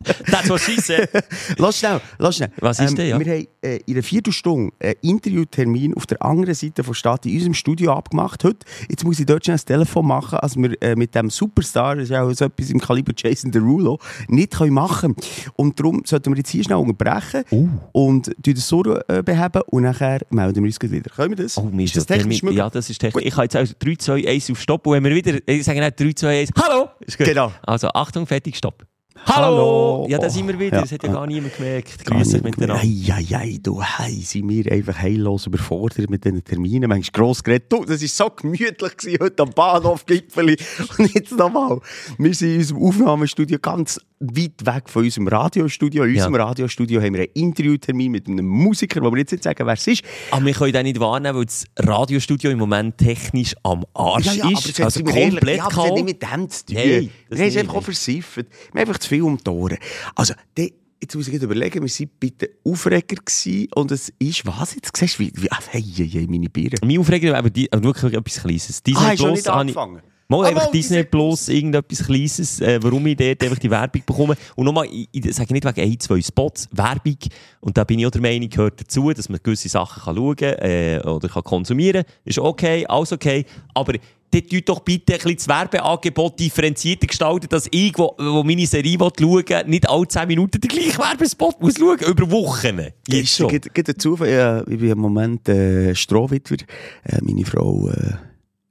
leisten. what she said. Das was she. Lass schnell, lass schnell. Was ist denn, ja? Wir haben äh, in einer Viertelstunde einen Interviewtermin auf der anderen Seite der Stadt in unserem Studio abgemacht heute. Jetzt muss ich dort schnell das Telefon machen, als wir äh, mit dem Superstar, das ist ja auch so etwas im Kaliber Jason Derulo, nicht können machen Und darum sollten wir jetzt hier schnell unterbrechen Uh. und das so äh, beheben und nachher melden wir uns wieder. Können wir das? Oh, ist das der technisch möglich? Ja, das ist technisch. Ich habe jetzt also 3, 2, 1 auf Stopp. Und wenn wir wieder, ich sage nicht 3, 2, 1, Hallo! Genau. Also, Achtung, fertig, Stopp. Hallo! Ja, da sind wir wieder. Ja, Das hat ja gar niemand gemerkt. Grüß euch miteinander. Ei, ei, ei, du, hey, sind wir einfach heillos überfordert mit diesen Terminen. Manchmal gross geredet. Du, das war so gemütlich gewesen, heute am Bahnhof Gipfeli. *laughs* Und jetzt nochmal. Wir sind in unserem Aufnahmestudio ganz weit weg von unserem Radiostudio. In Ja. unserem Radiostudio haben wir einen Interviewtermin mit einem Musiker, wo wir jetzt nicht sagen, wer es ist. Aber wir können den nicht wahrnehmen, weil das Radiostudio im Moment technisch am Arsch Ja, ja, ist. Also wir ehrlich, komplett ja, nicht mit dem zu tun. Nein, das wir haben es einfach auch versifft. Wir haben einfach zu viel um die Ohren. Also, die, jetzt muss ich überlegen, wir waren bei den Aufreger gewesen und es ist, was jetzt? Siehst du, wie, wie ah, hey, hey, hey, meine Biere. Mein Aufreger aber die, wirklich etwas Kleines. Disney Ah, hast du nicht angefangen? Mal einfach mal, Disney Plus, irgendetwas Kleines, äh, warum ich dort einfach die Werbung bekomme. Und nochmal, ich, ich sage nicht wegen ein, zwei Spots, Werbung, und da bin ich auch der Meinung, gehört dazu, dass man gewisse Sachen kann schauen äh, oder kann konsumieren kann. Ist okay, alles okay, aber dort tut doch bitte ein bisschen das Werbeangebot differenzierter gestalten, dass ich, wo, wo meine Serie schauen will, nicht alle 10 Minuten den gleichen Werbespot muss schauen, über Wochen. Jetzt schon. Geht, geht dazu, ja, ich bin im Moment äh, Strohwitwer. Äh, meine Frau äh,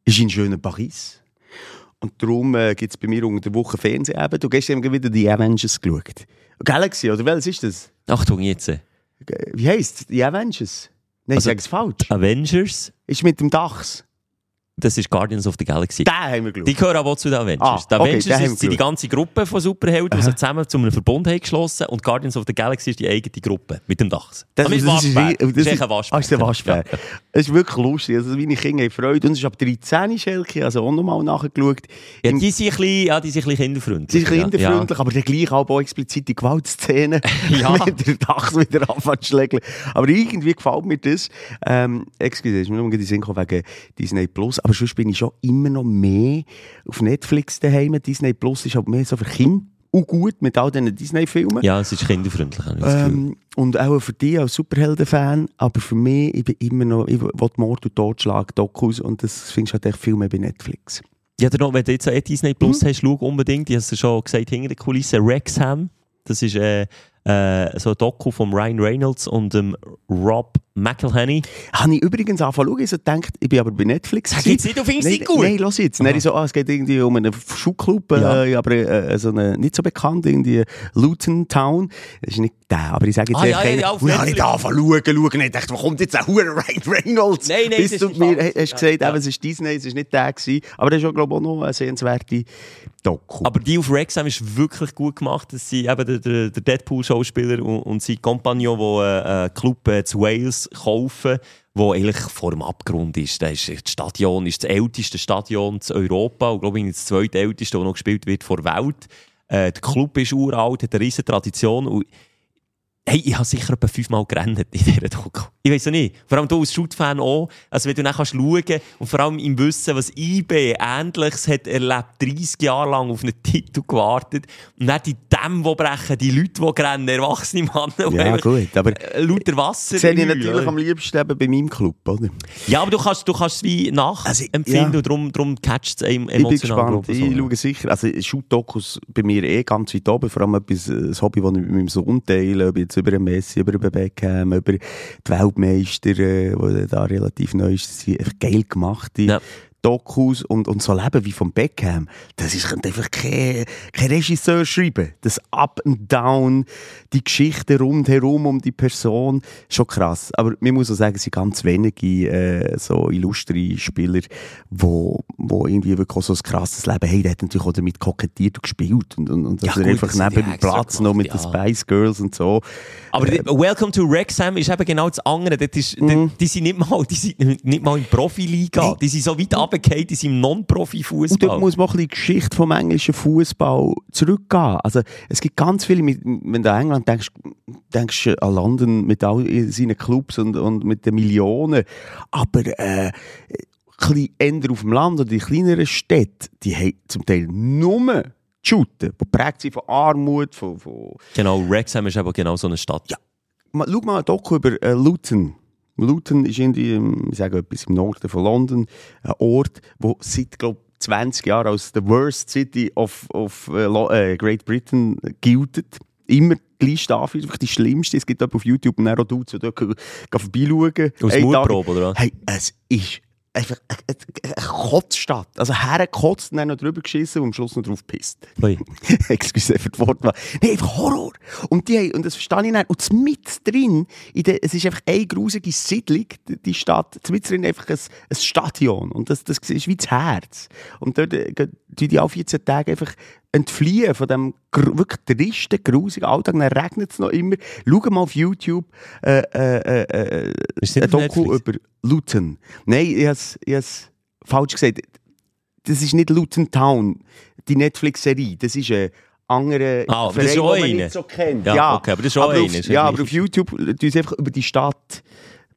ist in schönen Paris. Und darum äh, gibt es bei mir unter der Woche Fernsehen. Eben. Du gehst eben wieder die Avengers geschaut. Galaxy, oder welches ist das? Achtung jetzt. Äh, Wie heisst es? Die Avengers? Nein, Also- ich sage es falsch. Avengers, Ist mit dem Dachs. Das ist Guardians of the Galaxy. Den haben wir geschaut. Die gehören aber auch zu den Avengers. Ah, die Avengers ist, sind die ganze Gruppe von Superhelden, die sich zusammen zu einem Verbund haben geschlossen und Guardians of the Galaxy ist die eigene Gruppe mit dem Dachs. Das, Ah, mit das, das, ist, das, Das ist ein Waschbär. Ah, ist der Waschbär. Ja. Es ist wirklich lustig. Also meine Kinder haben Freude. Und es ist ab 13 Schelke, also auch nochmal nachgeschaut. Ja, die sind ein bisschen, ja, die sind ein bisschen kinderfreundlich. Sie sind kinderfreundlich, aber dann gleich auch, explizite Gewaltszenen. *laughs* Ja. mit der Dachs wieder anfangen zu schlägeln. Aber irgendwie gefällt mir das. Ähm, excuse, ist mir nur den Sinn wegen Disney Plus. Aber sonst bin ich schon immer noch mehr auf Netflix daheim. Disney Plus ist aber mehr so für Kinder. Und gut mit all diesen Disney-Filmen. Ja, es ist kinderfreundlich. Ähm, und auch für dich als Superhelden-Fan, aber für mich, ich bin immer noch, ich will Mord und Totschlag, Dokus und das findest du halt echt viel mehr bei Netflix. Ja, noch, wenn du jetzt auch Disney Mhm. Plus hast, schau unbedingt, ich habe es schon gesagt, hinter der Kulisse, Wrexham. Das ist äh, äh, so ein Doku von Ryan Reynolds und ähm, Rob McElhenney. Habe ich übrigens angefangen zu schauen, ich so gedacht, ich bin aber bei Netflix. Gewesen. jetzt nicht, findest es Nein, gut. Nein, lass jetzt. Dann ich so, ah, es geht irgendwie um einen Schulclub, Ja. äh, aber äh, so eine, nicht so bekannt, irgendwie Luton Town. Das ist nicht der, aber ich sage jetzt Ah, ja, einfach, ja, ja, auf habe ich angefangen zu schauen, schauen. Ich dachte, wo kommt jetzt ein Huren Ryan Reynolds? Nein, nein, Bis das du ist mir hast gesagt, Ja, eben, es ist Disney, es ist nicht der gewesen. Aber das ist auch, glaube ich, auch noch eine sehenswerte Doku. Aber die auf Wrexham ist wirklich gut gemacht. Das sind eben der, der, der Deadpool-Schauspieler und, und sein Kompagnon, die äh, einen Club äh, zu Wales kaufen, wo eigentlich vor dem Abgrund ist. Das, ist das Stadion ist das älteste Stadion in Europa und glaube ich das zweitälteste, das noch gespielt wird vor der Welt. Äh, der Club ist uralt, hat eine riesige Tradition. Und Hey, ich habe sicher etwa fünfmal gerannt in dieser Doku. Ich weiß auch nicht. Vor allem du als Shoot-Fan auch. Also wenn du dann kannst schauen und vor allem im Wissen, was IB Ähnliches hat erlebt, 30 Jahre lang auf einen Titel gewartet und dann die Dämme, die brechen, die Leute, die rennen, erwachsene Männer, ja, einfach, gut, aber äh, lauter Wasser das sehe ich natürlich oder? am liebsten eben bei meinem Club, oder? Ja, aber du kannst, du kannst es wie Also, nachempfinden ja. und darum, darum catcht es einem Ich bin emotional. gespannt. glaube ich, schaue sicher. Also, Shoot-Dokus bei mir eh ganz weit oben. Vor allem etwas, ein Hobby, das ich mit meinem Sohn teile. Ob jetzt über den Messi, über den Beckham, über die Weltmeister, äh, die da relativ neu sind. Einfach geil gemacht. Ja. Dokus und, und so Leben wie von Beckham, das ist könnte einfach kein, kein Regisseur schreiben. Das Up and Down, die Geschichte rundherum um die Person, schon krass. Aber man muss auch sagen, es sind ganz wenige äh, so illustre Spieler, wo, wo irgendwie wirklich auch so ein krasses Leben haben. Der hat natürlich auch damit kokettiert und gespielt und, und, und Ja, gut, einfach das neben dem Platz noch mit gemacht, den ja. Spice Girls und so. Aber die- Welcome to Wrexham ist eben genau das andere. Das ist, die, die sind nicht mal, die sind nicht mal in Profiliga. Die sind so weit runtergefallen, die sind im Und Non-Profi-Fußball. dort muss man auch ein bisschen die Geschichte vom englischen Fußball zurückgehen. Also, es gibt ganz viele, wenn du an England denkst, denkst du an London mit all seinen Clubs und, und mit den Millionen. Aber, äh, ein bisschen eher auf dem Land oder die kleineren Städte, die haben zum Teil nur Shooten, die prägt sind von Armut, von, von Genau, Wrexham ist eben genau so eine Stadt. Ja. Schau mal ein Doku über äh, Luton. Luton ist irgendwie, ich sage etwas im Norden von London, ein Ort, wo seit glaub, 20 Jahren als the worst city of, of äh, äh, Great Britain gilt. Immer gleich Staffel, einfach die schlimmste. Es gibt auf YouTube einen Dudes, die dort vorbeischauen. Aus Einen Tag- Mutprobe, oder was? Hey, es ist einfach eine, Kotzstadt. Also hergekotzt und dann noch drüber geschissen und am Schluss noch drauf gepisst. *laughs* Excuse für das Wortwahl. Nein, einfach Horror. Und, die, und das verstehe ich nicht. Und mit drin, in der, es ist einfach eine grusige Siedlung, die, die Stadt, mit drin einfach ein, ein Stadion. Und das, das ist wie das Herz. Und dort äh, gehen die, die alle 14 Tage einfach entfliehen von dem wirklich tristen, grusigen Alltag. Dann regnet es noch immer. Schau mal auf YouTube äh, äh, äh, äh, ein Doku über Luton. Nein, ich habe es falsch gesagt. Das ist nicht Luton Town, die Netflix-Serie. Das ist ein anderer Ah, aber das ist auch man eine. nicht so kennt. Ja, okay, aber das ist auch aber eine, Auf, ja, ja aber auf YouTube tun sie einfach über die Stadt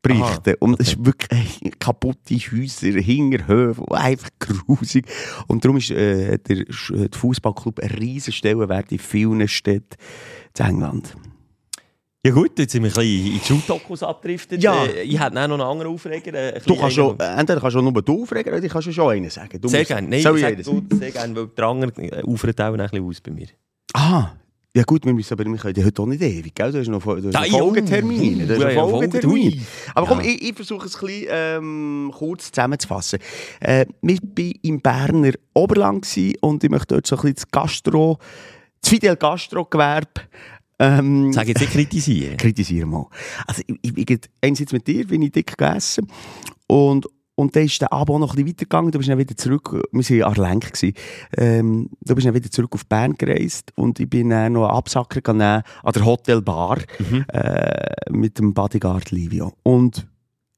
berichten. Und es ist wirklich ey, kaputte Häuser, Hinterhöfe, einfach grusig. Und darum ist äh, der, Sch- der Fußballclub ein riesen Stellenwert in vielen Städten in England. Ja gut, jetzt sind wir ein bisschen in die Schuldokus abgedriftet. Ja. Äh, ich hätte noch einen anderen Aufreger. äh, ein Du kannst schon, äh, entweder kannst du nur du aufregen oder ich kannst du schon einen sagen. Du Sehr gerne. Nein, sag du, sehr gerne, weil der andere äh, ufert auch ein bisschen aus bei mir. Ah, ja gut, wir müssen aber wir können heute auch nicht ewig, gell? Du hast noch, du hast noch ja, Folgetermine. Du hast noch Folgetermine. Folge- Aber komm, Ja. ich, ich versuche es ein bisschen ähm, kurz zusammenzufassen. Äh, wir waren im Berner Oberland und ich möchte dort so ein bisschen das Gastro, das Fidel Gastro-Gewerbe ähm, Sag jetzt nicht kritisieren. *laughs* kritisiere mal. Also ich, ich, ich einerseits mit dir, bin ich dick gegessen und und dann ist der auch noch ein bisschen weitergegangen. Du bist dann wieder zurück, wir waren Arlenk. gewesen. Ähm, du bist dann wieder zurück auf Bern gereist und ich bin dann noch einen Absacker genommen an der Hotelbar äh, mit dem Bodyguard Livio. Und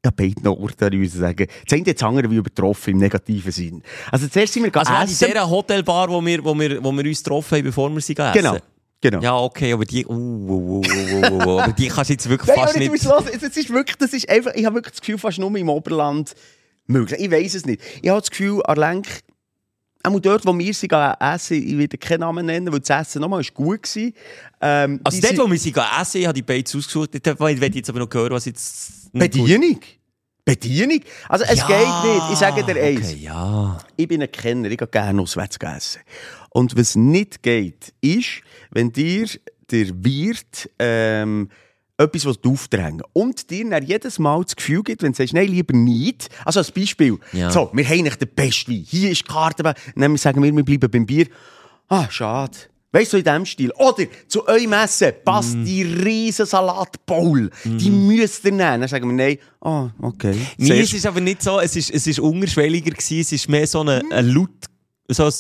ja, beiden Orten, sagen. Das eine jetzt andere wie übertroffen im negativen Sinn. Also zuerst sind wir Also essen. dieser Hotelbar, wo wir, wo, wir, wo wir uns getroffen haben, bevor wir sie gegessen Genau, genau. Ja, okay, aber die... Uh, uh, uh, uh, uh, uh, aber die kannst du jetzt wirklich *laughs* Nein, fast nicht... Los, es es ist wirklich, das ist einfach, ich habe wirklich das Gefühl, fast nur im Oberland möglich. Ich weiß es nicht. Ich habe das Gefühl, Arlenk, auch dort, wo wir sie essen, ich werde keinen Namen nennen, weil das Essen nochmal gut war. Ähm, Also dort, wo wir sie essen, ich habe die Beiz ausgesucht. Will ich jetzt aber noch hören, was jetzt... Bedienung. Bedienung? Also es Ja, geht nicht. Ich sage dir eins. Okay, ja. Ich bin ein Kenner, ich gehe gerne auswärts essen. Und was nicht geht, ist, wenn dir der Wirt ähm, etwas was aufdrängen und dir dann jedes Mal das Gefühl gibt, wenn du sagst, nein, lieber nicht. Also als Beispiel, Ja. so, wir haben nicht den besten Wein, hier ist die Karte, dann sagen wir, wir bleiben beim Bier. Ah, schade. Weißt du, so in diesem Stil. Oder zu eurem Essen passt Mm. die riesen Salatbowl. Die müsst ihr nehmen. Dann sagen wir, nein, ah, okay. Nee, Sehr es ist aber nicht so, es ist, es ist unterschwelliger gewesen, es ist mehr so eine, ein Laut, so ein...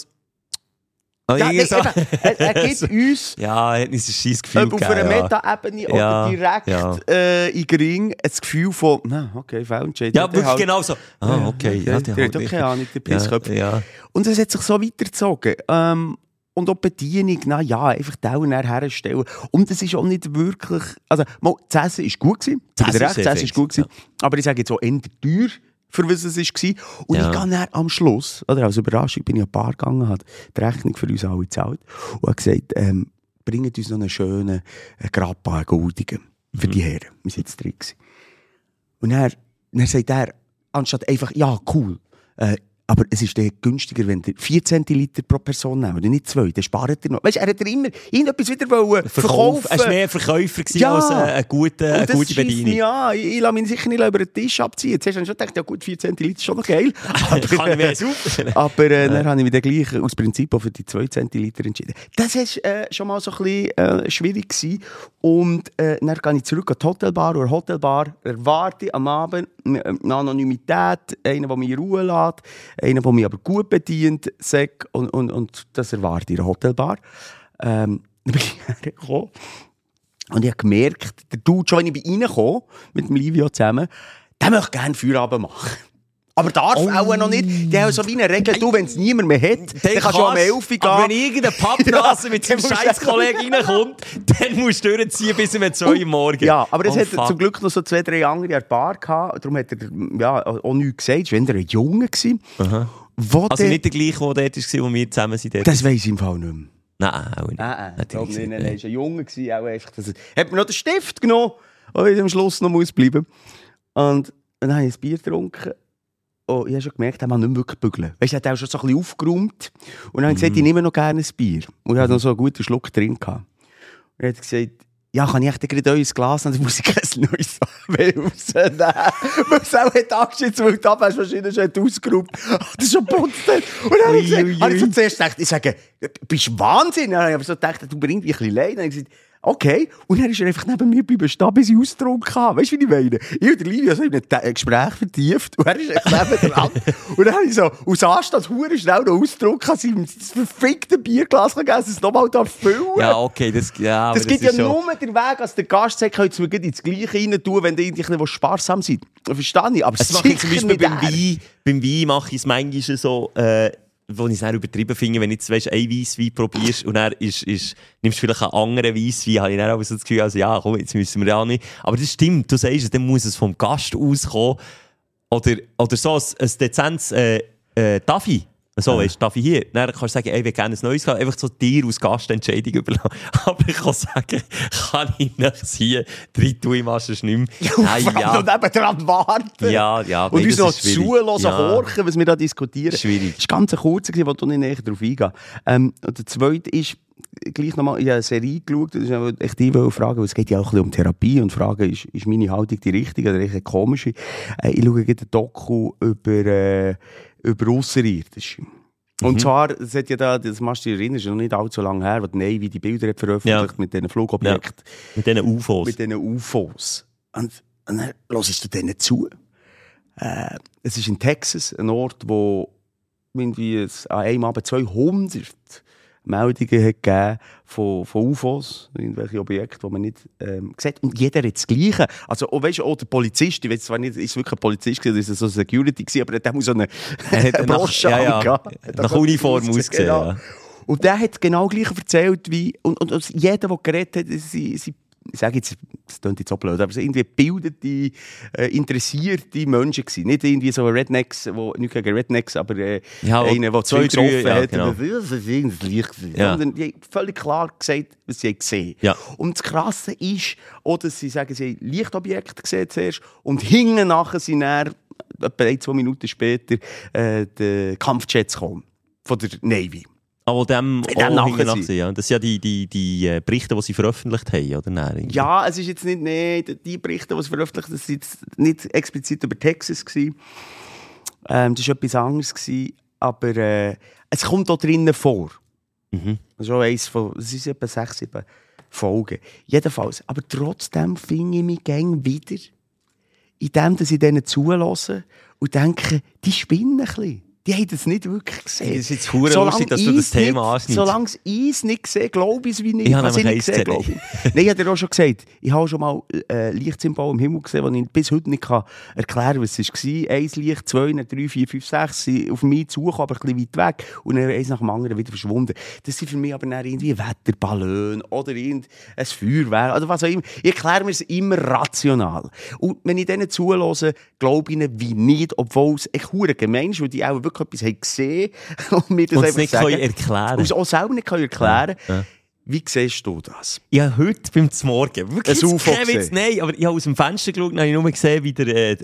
Ja, irgendwie nee, so. eben, er, er *laughs* gibt uns ja, er hat uns ein scheiß Gefühl ob auf einer ja. Meta-Ebene Ja, oder direkt ja. Äh, in Gring ein Gefühl von, na, okay, Fountain. Ja, wirklich genau so. Ah, okay, ja, der, der der hat auch keine Ahnung, der Pisskopf. Ja, ja. Und es hat sich so weitergezogen. Ähm, und auch die Bedienung, na ja, einfach da und herstellen. Und es ist auch nicht wirklich, also, mal, das Essen ist gut gewesen. Das recht, ist das ist gut gewesen. Aber ich sage jetzt auch eher teuer, für was es war. Und Ja. ich gehe am Schluss, oder als Überraschung, bin ich an Bar gegangen, habe die Rechnung für uns alle gezahlt und habe gesagt, ähm, bringt uns noch einen schönen äh, Grappa, einen goldigen, für die Herren. Wir sind jetzt drin gewesen. Und dann, dann sagt er, anstatt einfach, ja, cool, äh, Aber es ist günstiger, wenn ihr 4 Zentiliter pro Person nehmt und nicht 2. Dann spart ihr noch. Weißt du, er hat immer irgendetwas wieder wollen Verkauf. verkaufen. Er war mehr Verkäufer Ja. als äh, eine gute, eine gute Bedienung. an. Ich, ich lasse mich sicher nicht über den Tisch abziehen. Zuerst habe ich schon gedacht, ja gut, 4 Zentiliter ist schon noch geil. *laughs* Kann ich mir super. Aber äh, dann habe ich mich dann gleich aus Prinzip auch für die 2 Zentiliter entschieden. Das war äh, schon mal so ein bisschen äh, schwierig. Gewesen. Und äh, dann gehe ich zurück an die Hotelbar. Und Hotelbar erwarte ich am Abend eine eine Anonymität, einen, der mich in Ruhe lässt, einen, der mich aber gut bedient, sagt, und, und, und das erwarte ich in Hotelbar. Ähm, *laughs* dann bin ich hergekommen. Und ich habe gemerkt, der Dude, schon wenn ich bei reinkomme, mit dem Livio zusammen, der möchte gerne Feierabend machen. Aber darf Oh. auch noch nicht. Der hat so wie eine Regel, du, wenn es niemand mehr hat, dann, kannst du um 11 Uhr gehen. Aber wenn irgendein Pappnase *laughs* mit seinem dann musst du- scheiß Kollegen reinkommt, dann musst du durchziehen bis um 2 Uhr morgens. Ja, aber es Oh, hat fuck. zum Glück noch so zwei, drei andere der Bar gehabt. Darum hat er ja, auch nichts gesagt. Es war ein Junge. Wo Also nicht der gleiche, der dort war, wo wir zusammen sind. Das weiss ich im Fall nicht mehr. Nein, auch nicht. Nein, nein. Nein, nein, er war ein Junge. Auch einfach, dass er, hat mir noch den Stift genommen, der ich am Schluss noch muss bleiben Und dann habe ich ein Bier getrunken. Und ich habe schon gemerkt, er kann nicht mehr wirklich bügeln. Weißt du, er hat auch schon so ein bisschen aufgeräumt. Und dann habe ich gesagt, ich nehme noch gerne ein Bier. Und ich hatte noch so einen guten Schluck drin. Gehabt. Und er hat gesagt, ja, kann ich echt gerade euer Glas nehmen? *laughs* Dann muss ich kein neues rausnehmen. Weil es auch hat angeschnitten, weil die Abwäschmaschine schon hat ausgeräumt. Das ist schon putzt. Und dann habe ich, gesagt, habe ich so zuerst gedacht, ich sage, bist du Wahnsinn? Dann habe ich aber so gedacht, du bringst mich ein bisschen leid. Dann habe ich gesagt, okay. Und dann ist er einfach neben mir geblieben stehen, bis ich ausgetrunken habe. Weißt du, wie ich meine? Ich und der Livio sind in ein Gespräch vertieft und er ist echt neben *laughs* dran. und dann habe ich so aus Anstand hure schnell noch ausgetrunken, habe ihm das verfickte Bierglas gegeben, dass es nochmal füllen darf. Ja, okay, das, ja, aber Das gibt ja schon- nur den Weg, als der Gast sagt, könnt ihr mir ins Gleiche rein tun, wenn ein bisschen sparsam seid. Verstehe ich, aber Das mache ich zum Beispiel nicht beim. Wein. Beim Wein mache ich es manchmal so, äh, wo ich es dann übertrieben finde, wenn du jetzt weißt, ein Weisswein probierst und dann ist, ist, nimmst du vielleicht einen anderen Weisswein, habe ich dann aber so das Gefühl, also ja, komm, jetzt müssen wir ja nicht. Aber das stimmt, du sagst dann muss es vom Gast auskommen. Oder, oder so ein, ein dezentes äh, äh, Taffy. So, weißt du, Taffy hier. Dann kannst du sagen, ey, wir gerne ein neues haben. Einfach so dir als Gastentscheidung überlassen. *laughs* Aber ich kann sagen, kann ich nicht hier ich mache es nicht mehr. *laughs* Nein, ja. noch nebendran warten. Ja, ja, Und uns noch ist zuhören, Ja. horchen, was wir da diskutieren. Schwierig. Das war ganz ein kurzer, gewesen, wo du nicht näher darauf eingehen. Ähm, und der zweite ist, gleich nochmal, ich habe eine Serie geschaut, ist auch echt die wollte fragen, weil es geht ja auch ein bisschen um Therapie und fragen, ist, ist meine Haltung die richtige oder eine komische? Äh, ich schaue gerade ein Doku über, äh, über Ausserirdische. Und zwar, das hat ja da, das machst du dich erinnern, ist noch nicht allzu lange her, wo die Navy die Bilder hat veröffentlicht Ja. mit diesen Flugobjekten Mit diesen UFOs. mit diesen UFOs. Und, und dann hörst du denen zu. Äh, es ist in Texas, ein Ort, wo irgendwie an einem Abend 200 Meldungen hat gegeben von, von UFOs, irgendwelche Objekte, die man nicht ähm, sieht. Und jeder hat das Gleiche. Also, oh, weißt du, auch der Polizist, ich weiß zwar nicht, ist wirklich ein Polizist gewesen, ist so Security gewesen, aber der muss so eine, hat *laughs* eine Brosche ja, ja, angehabt. Hat nach Uniform ausgesehen, ausgesehen, genau. ja. Und der hat genau gleich erzählt wie, und, und, und jeder, der geredet hat, sie, sie, ich sage jetzt, das klingt jetzt so blöd, aber so irgendwie gebildete, äh, interessierte Menschen gewesen. Nicht irgendwie so Rednecks, wo, nicht gegen Rednecks, aber äh, Ja, einer, der zwei, drei, ja, hat. genau. Das ist irgendwie gewesen. Ja. Sondern die haben völlig klar gesagt, was sie gesehen Ja. Und das Krasse ist, auch, dass sie sagen, sie haben Lichtobjekte gesehen zuerst und hinten nachher sind dann, etwa ein, zwei Minuten später, äh, die Kampfjets gekommen. Von der Navy. Aber dem auch sind. nachsehen, ja. Das sind ja die, die, die Berichte, die sie veröffentlicht haben, oder? Nein. Ja, es ist jetzt nicht, nee, die Berichte, die es veröffentlicht haben, das sind jetzt nicht explizit über Texas gewesen. Ähm, das war etwas anderes gewesen, aber äh, es kommt da drinnen vor. Mhm. Ist auch eins von, es sind etwa sechs, sieben Folgen. Jedenfalls, aber trotzdem finde ich mich gäng wieder in dem, dass ich denen zulasse und denke, die spinnen ein bisschen. Die haben das nicht wirklich gesehen. Das ist jetzt verdammt lustig, dass du das Thema anschneidest. Solange ich es nicht sehe, glaube ich es wie nicht. Ich habe nämlich nicht eins sehe, glaube ich. Nein, ich habe dir auch schon gesagt, ich habe schon mal äh, Lichtsymbol im Himmel gesehen, das ich bis heute nicht kann erklären kann, was es war. Eins Licht, zwei, drei, vier, fünf, sechs sind auf mich zu, aber ein bisschen weit weg. Und dann eins nach dem anderen wieder verschwunden. Das sind für mich aber dann irgendwie Wetterballon oder irgendein Feuerwehr oder was auch immer. Ich erkläre mir es immer rational. Und wenn ich denen zulasse, glaube ich ihnen wie nicht, obwohl es echt hure gemein ist, weil die auch wirklich etwas haben gesehen *laughs* und mir das Und einfach nicht sagen. können erklären. Und auch selber nicht können erklären Ja. Wie siehst du das? Habe heute beim Morgen wirklich Ein UFO Witz? Nein, aber ich habe aus dem Fenster geschaut und habe nur gesehen, wie der, äh,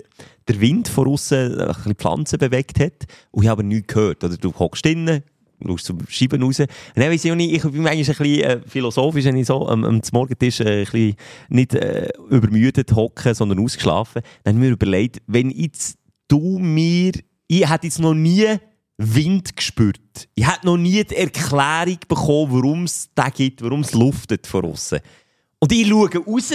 der Wind von außen ein Pflanzen bewegt hat. Und ich habe nichts gehört. Oder du hockst drinnen, schaust zum Scheiben raus. Und dann weiss ich auch nicht, ich bin manchmal ein bisschen äh, philosophisch, wenn ich so am, am Morgentisch äh, ein bisschen nicht äh, übermüdet hocke, sondern ausgeschlafen. Dann habe ich mir überlegt, wenn jetzt du mir, ich hätte jetzt noch nie Wind gespürt. Ich hätte noch nie die Erklärung bekommen, warum es den gibt, warum es luftet von außen. Und ich schaue raus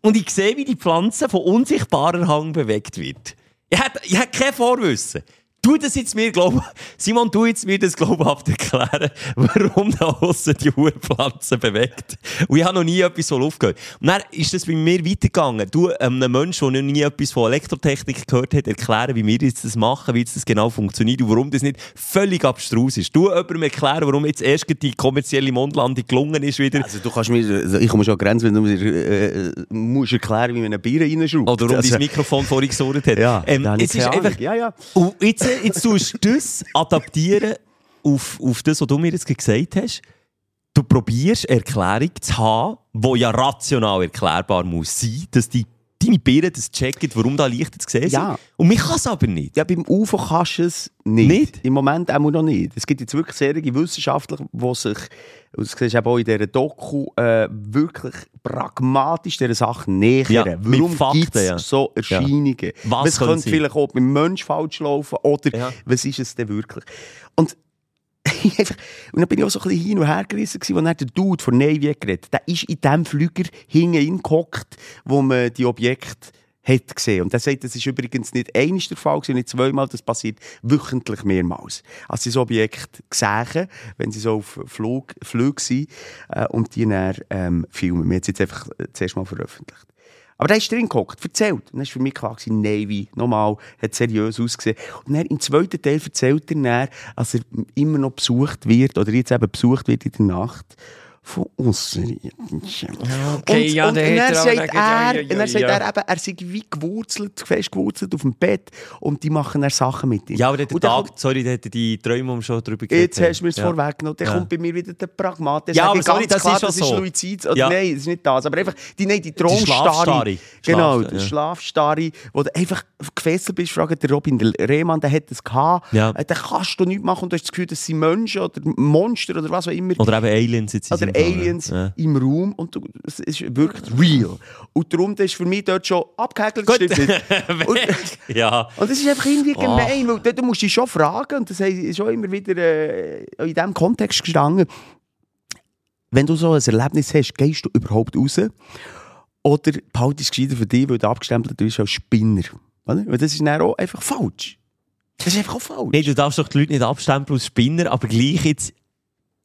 und ich sehe, wie die Pflanze von unsichtbarer Hang bewegt wird. Ich hätte, ich hätte kein Vorwissen. Tu das jetzt mir, glaub, Simon, du jetzt mir das glaubhaft erklären, warum da aussen die hohe Pflanze bewegt. Und ich habe noch nie etwas so Luft gehört. Und dann ist das bei mir weitergegangen. Du, ähm, einem Menschen, der noch nie etwas von Elektrotechnik gehört hat, erklären, wie wir jetzt das machen, wie jetzt das genau funktioniert und warum das nicht völlig abstrus ist. Du jemandem erklären, warum jetzt erst die kommerzielle Mondlandung gelungen ist wieder. Also du kannst mir, also ich komme schon an die Grenze, wenn du mir äh, musst erklären, wie man eine Bier reinschraubt. Oder warum also, dein Mikrofon vorhin gesurrt hat. Ja, ähm, es ist einfach. Ja, ja. Und jetzt, jetzt tust du das adaptieren auf, auf das, was du mir jetzt gesagt hast. Du probierst Erklärung zu haben, die ja rational erklärbar muss sein, dass die, deine Birnen das checken, warum da Lichter zu sehen sind. Ja. Und mich kann es aber nicht. Ja, beim UFO kannst du es nicht. Nicht? Im Moment auch noch nicht. Es gibt jetzt wirklich Serien Wissenschaftler, die sich, das siehst du auch in dieser Doku, äh, wirklich pragmatisch dieser Sache nähern. Ja, Warum gibt es ja. so Erscheinungen? Was was könnte sein? vielleicht auch beim Mensch falsch laufen oder Ja. was ist es denn wirklich? Und *laughs* und dann bin ich auch so ein bisschen hin und her gerissen, als dann der Dude von Navy geredet hat. Der ist in dem Flüger hinten gehockt, wo man die Objekte hat gesehen. Und er sagt, das ist übrigens nicht einmal der Fall, nicht zweimal, das passiert wöchentlich mehrmals. Also das Objekt gesehen, wenn sie so auf Flug, Flug sind, äh, und die dann ähm, filmen. Wir haben es jetzt einfach äh, zuerst mal veröffentlicht. Aber der ist drin gehockt, erzählt. Und dann war für mich klar, gewesen, Navy, nochmal, hat seriös ausgesehen. Und dann im zweiten Teil erzählt er dann, als er immer noch besucht wird, oder jetzt eben besucht wird in der Nacht, von Außerirdischen. okay, und, ja, und, und dann er sagt gesagt, ja, er, ja, ja, und dann sagt er eben, er sei wie gewurzelt, fest gewurzelt auf dem Bett und die machen dann Sachen mit ihm. Ja, aber der dann Tag, kommt- sorry, der hat die Träume, wir schon darüber geredet Jetzt hast du mir es Ja. vorweggenommen. Dann Ja. kommt bei mir wieder der Pragmat. Der Ja, sagt aber sorry, ganz das klar, ist schon das ist so. Suizid. Oder Ja. Nein, das ist nicht das. Aber einfach, die, nein, die Traumstarre. Genau, die ja. Schlafstarre, wo du einfach gefesselt bist. Fragt der Robin der Rehmann, der hat das gehabt. Ja. Äh, Den kannst du nichts machen und du hast das Gefühl, das sind Menschen oder Monster oder was auch immer. Oder eben Aliens jetzt oder Aliens Ja. im Raum und du, es ist wirklich real. Und darum das ist für mich dort schon abgehäkelt. *laughs* und, Ja. und das ist einfach irgendwie Oh. gemein, weil du, du musst dich schon fragen, und das ist schon immer wieder äh, in diesem Kontext gestanden, wenn du so ein Erlebnis hast, gehst du überhaupt raus oder behaltest es gescheiter für dich, weil du abgestempelt bist als Spinner. Oder? Weil das ist dann auch einfach falsch. Das ist einfach auch falsch. Nein, du darfst doch die Leute nicht abstempeln als Spinner, aber gleich jetzt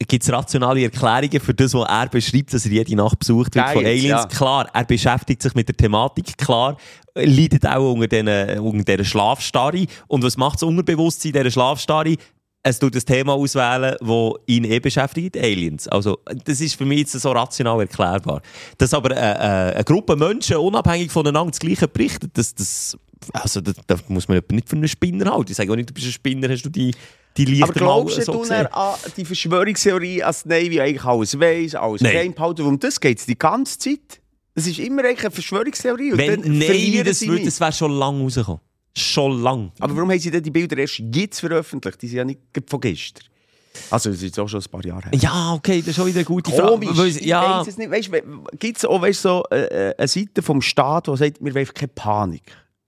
gibt es rationale Erklärungen für das, was er beschreibt, dass er jede Nacht besucht wird Geil, von Aliens. ja. Klar, er beschäftigt sich mit der Thematik, klar, leidet auch unter, den, unter dieser Schlafstarre. Und was macht das Unterbewusstsein dieser Schlafstarre? Es tut das Thema auswählen, das ihn eh beschäftigt, Aliens. Also, das ist für mich jetzt so rational erklärbar. Dass aber äh, äh, eine Gruppe Menschen unabhängig voneinander das Gleiche berichtet, das, das, also, da, da muss man nicht für einen Spinner halten. Ich sage auch nicht, du bist ein Spinner, hast du die, die Lichter Aber glaubst mal du so so an die Verschwörungstheorie, als die Navy eigentlich alles weiss, alles Nein. geheim behalten? Um das geht es die ganze Zeit. Das ist immer eigentlich eine Verschwörungstheorie. und Wenn verlieren das, würde, das wäre schon lange rausgekommen. Schon lang. Aber warum haben sie denn die Bilder erst jetzt veröffentlicht? Die sind ja nicht von gestern. Also, das ist jetzt auch schon ein paar Jahre her. Ja, okay, das ist schon wieder eine gute Frage. Komisch. Weil- Ich Ja, es nicht. Weißt, gibt es auch weißt, so äh, äh, eine Seite vom Staat, die sagt, wir wollen keine Panik.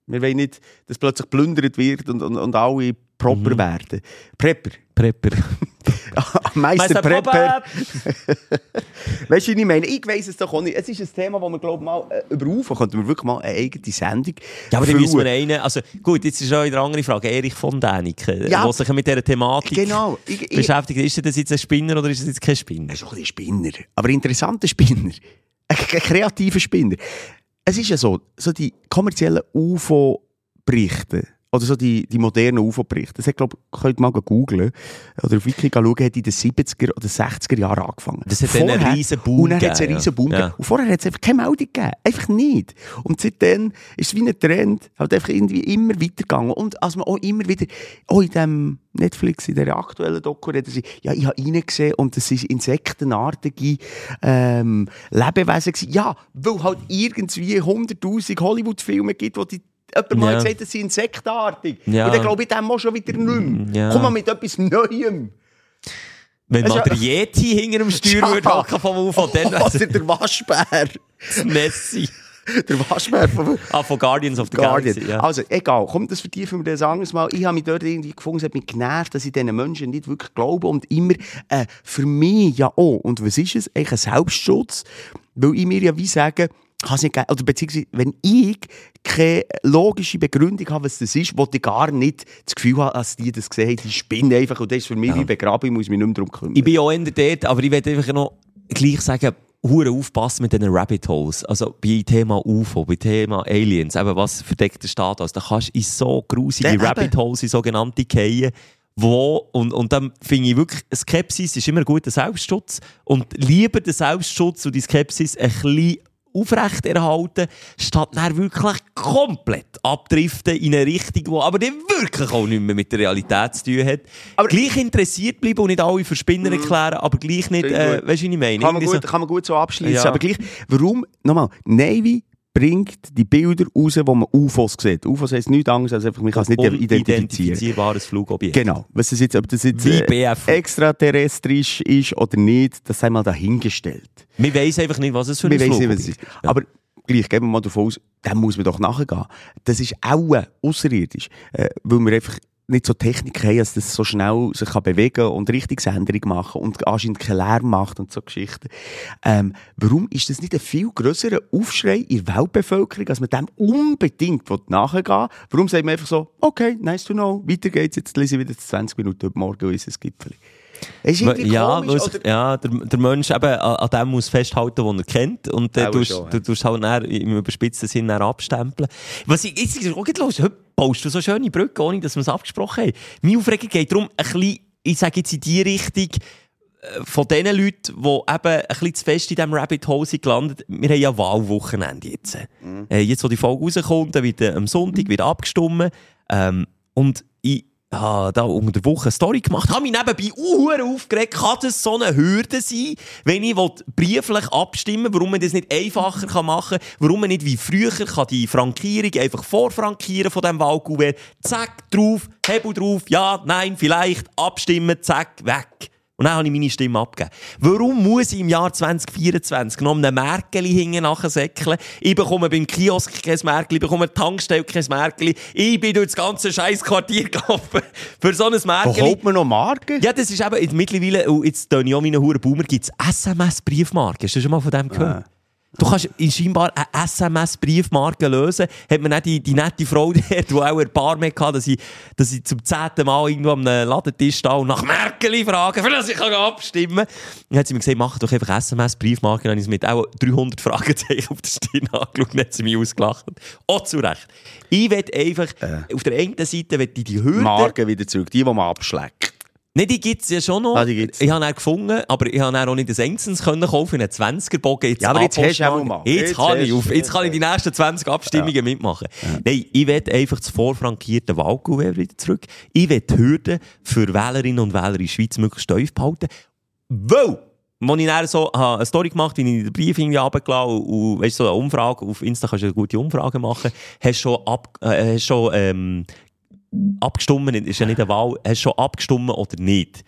Wir wollen nicht, dass plötzlich plündert wird und, und, und alle proper Mhm. werden. Prepper. Prepper. *laughs* Meister, Prepper. *laughs* Weißt du, was ich meine? Ich weiss es doch auch nicht. Es ist ein Thema, das wir, glaube ich, mal äh, überrufen könnten. Wir wirklich mal eine eigene Sendung Ja, aber dann müssen wir einen, also gut, jetzt ist auch eine andere Frage. Erich von Däniken, Ja. der sich mit dieser Thematik Genau. Ich, ich, beschäftigt. Ist das jetzt ein Spinner oder ist das jetzt kein Spinner? Er ist auch ein Spinner. Aber ein interessanter Spinner. *laughs* Ein, ein kreativer Spinner. Es ist ja so, so die kommerziellen UFO-Berichte, oder so die, die modernen UFO-Berichte. Das hat, glaub, könnt ihr mal googlen oder auf Wiki schauen, hat in den 70er oder 60er Jahren angefangen. Das hat dann einen Vorher- riesen Boom Und dann hat es einen riesen Boom ja. gegeben. Und vorher hat es einfach keine Meldung gegeben. Einfach nicht. Und seitdem ist es wie ein Trend, halt einfach irgendwie immer weitergegangen. Und als man auch immer wieder, auch in dem Netflix, in der aktuellen Doku, reden sie, ja, ich habe reingesehen und das ist insektenartige ähm, Lebewesen gewesen. Ja, weil halt irgendwie 100'000 Hollywood-Filme gibt, wo die jemand mal Ja. gesagt hat, das sind insektenartig. Ja. Und dann glaube ich dem auch schon wieder nicht mehr. Ja. Komm mal mit etwas Neuem. Wenn Also- mal der Yeti hinter dem Steuer *laughs* Ja. würde vom UFO, dann *laughs* Oder der Waschbär. es Messi. *laughs* der Waschbär von... Ah, von Guardians of the Guardian. Galaxy. Ja. Also, egal, komm, das vertiefen wir das anderes Mal. Ich habe mich dort irgendwie gefunden, es hat mich genervt, dass ich diesen Menschen nicht wirklich glaube und immer äh, für mich ja auch. Und was ist es? Eigentlich ein Selbstschutz, weil ich mir ja wie sage, kann es nicht geben, oder beziehungsweise, wenn ich keine logische Begründung habe, was das ist, wollte ich gar nicht das Gefühl haben, dass die das gesehen haben, die spinnen einfach und das ist für mich wie begraben, ich muss mich nicht mehr darum kümmern. Ich bin auch eher dort, aber ich werde einfach noch gleich sagen, hure aufpassen mit diesen Rabbit Holes. Also bei Thema UFO, bei Thema Aliens, eben was verdeckt der Staat aus. Da kannst du in so grusige Ja. Rabbit Holes, in sogenannte Fallen, wo, und, und dann finde ich wirklich, Skepsis ist immer ein guter Selbstschutz und lieber den Selbstschutz und die Skepsis ein bisschen aufrechterhalten, statt dann wirklich komplett abdriften in eine Richtung, die aber dann wirklich auch nicht mehr mit der Realität zu tun hat. Aber- gleich interessiert bleiben und nicht alle für Spinner erklären, aber gleich nicht, äh, weißt du, was ich meine? Kann man, gut, kann man gut so abschließen. Ja. Aber gleich, warum, nochmal, Navy bringt die Bilder raus, wo man UFOs sieht. UFOs heisst nichts anderes, als einfach, man kann es nicht identifizieren. Unidentifizierbares Flugobjekt. Genau. Was es jetzt, ob das jetzt äh, extraterrestrisch ist oder nicht, das sei mal dahingestellt. Wir wissen einfach nicht, was es für ein Wir wissen nicht, was Flugobjekt ist. Aber gleich, gehen wir mal davon aus, dem muss man doch nachgehen. Das ist auch außerirdisch, äh, weil wir einfach nicht so Technik haben, dass das so schnell sich kann bewegen und Richtungsänderung machen und anscheinend keinen Lärm macht und so Geschichten. Ähm, warum ist das nicht ein viel grösserer Aufschrei in der Weltbevölkerung, dass man dem unbedingt nachgehen will? Warum sagt man einfach so, okay, nice to know, weiter geht's, jetzt lese ich wieder 20 Minuten heute Morgen ein Gipfel. Ist Ja, komisch, oder? ja der, der Mensch eben an, an dem muss festhalten, was er kennt. Und dann tust schon, du tust halt dann im überspitzten Sinn dann abstempeln. Was ich, jetzt auch los. Heute baust du so schöne Brücken, ohne dass wir es abgesprochen haben. Meine Aufregung geht darum, ein bisschen, ich sage jetzt in die Richtung, äh, von den Leuten, die eben ein bisschen zu fest in diesem Rabbit Hole sind gelandet. Wir haben ja Wahlwochenende jetzt. Mhm. Äh, jetzt, wo die Folge rauskommt, dann wird äh, am Sonntag wieder abgestimmt. Ähm, und habe da unter der Woche eine Story gemacht, habe mich nebenbei uhr aufgeregt, kann das so eine Hürde sein, wenn ich will, brieflich abstimmen warum man das nicht einfacher machen kann, warum man nicht wie früher kann die Frankierung einfach vorfrankieren von diesem Wahlkuvert, zack, drauf, Hebel drauf, ja, nein, vielleicht, abstimmen, zack, weg. Und dann habe ich meine Stimme abgegeben. Warum muss ich im Jahr 2024 noch einem Märkeli hinten nachsäckeln? Ich bekomme beim Kiosk kein Märkeli, ich bekomme Tankstelle kein Märkeli. Ich bin durch das ganze scheiß Quartier gelaufen *laughs* für so ein Wo Märkeli. holt man noch Marken? Ja, das ist eben mittlerweile, und jetzt töne ich auch meinen Huren Boomer, gibt es SMS-Briefmarken. Hast du schon mal von dem gehört? Du kannst in scheinbar eine SMS-Briefmarke lösen. Hat man nicht die, die nette Frau *laughs* dort, die auch ein paar mehr hatte, dass ich, dass ich zum zehnten Mal irgendwo am Ladentisch stehe und nach Merkeli frage, für das ich kann abstimmen kann. Dann hat sie mir gesagt, mach doch einfach SMS-Briefmarken. Dann habe ich sie mit auch 300 Fragezeichen auf der Stirn angeschaut und hat sie mich ausgelacht. Auch zu Recht. Ich will einfach, auf der einen Seite will ich die Hürde... Marken wieder zurück, die, die man abschlägt. Nein, die gibt es ja schon noch. Ah, die gibt's. Ich habe ihn gefunden, aber ich habe auch nicht das einzelnes können kaufen, einen 20er-Bogen. Jetzt Ja, aber jetzt hast du auch mal. Jetzt, Jetzt kann ich, auf, jetzt kann ich die nächsten 20 Abstimmungen mitmachen. Nein, ich will einfach das vorfrankierte Wahlkuvert wieder zurück. Ich will die Hürden für Wählerinnen und Wähler in der Schweiz möglichst tief behalten. Weil, als ich dann so eine Story gemacht habe, wie ich den Brief irgendwie runtergelassen habe und weißt, so eine Umfrage, auf Insta kannst du eine gute Umfrage machen, hast schon, ab, äh, hast schon ähm, abgestimmt, ist ja nicht eine Wahl, hast schon abgestimmt oder nicht,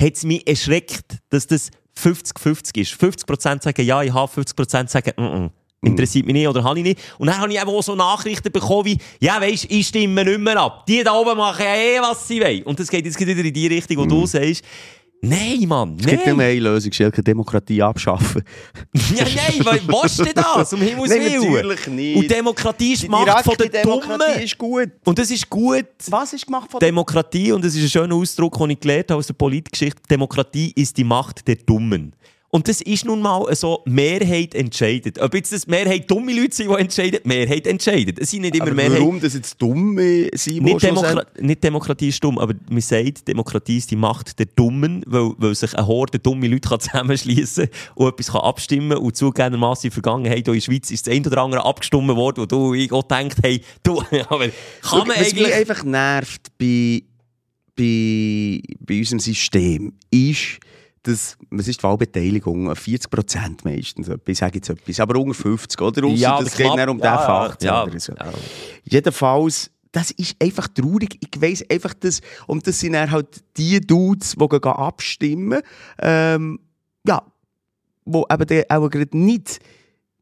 hat es mich erschreckt, dass das 50-50 ist. 50% sagen ja, ich habe, 50% sagen mm -mm. Interessiert mich nicht oder habe ich nicht. Und dann habe ich eben auch so Nachrichten bekommen wie, ja weisst, ich stimme nicht mehr ab. Die da oben machen ja eh, was sie wollen. Und das geht jetzt wieder in die Richtung, wo du sagst, nein, Mann, Es gibt nein. eine Lösung, Schelke, Demokratie abschaffen. *laughs* Ja, nein, was du das? Um Himmels Nein, Willen. natürlich nicht. Und Demokratie ist die Macht von den Demokratie Dummen. ist gut. Und das ist gut. Was ist gemacht von Demokratie, und das ist ein schöner Ausdruck, den ich gelernt habe aus der Politgeschichte, Demokratie ist die Macht der Dummen. Und das ist nun mal so, Mehrheit entscheidet. Ob jetzt das Mehrheit dumme Leute sind, die entscheiden, Mehrheit entscheidet. Es sind nicht immer Aber Mehrheit. warum das jetzt Dumme sind, Nicht, Demokra nicht Demokratie ist dumm, aber man sagt, Demokratie ist die Macht der Dummen, weil, weil sich eine Horde dumme Leute kann *laughs* zusammenschliessen und etwas kann abstimmen und zugegebenermassen in der Vergangenheit, auch in der Schweiz, ist das ein oder andere abgestimmt worden, wo du ich auch denkt, hey, du, *laughs* aber kann man Was mich einfach nervt bei, bei, bei unserem System ist, dass, was ist die Wahlbeteiligung? 40 Prozent meistens. Ich sage jetzt etwas. Aber unter 50, oder? Ausser, Ja, das geht dann um ja, den Fakt. ja, oder so. ja. Jedenfalls, das ist einfach traurig. Ich weiss einfach, dass, und das sind dann halt die Dudes, die gehen abstimmen, ähm, ja, wo eben auch gerade nicht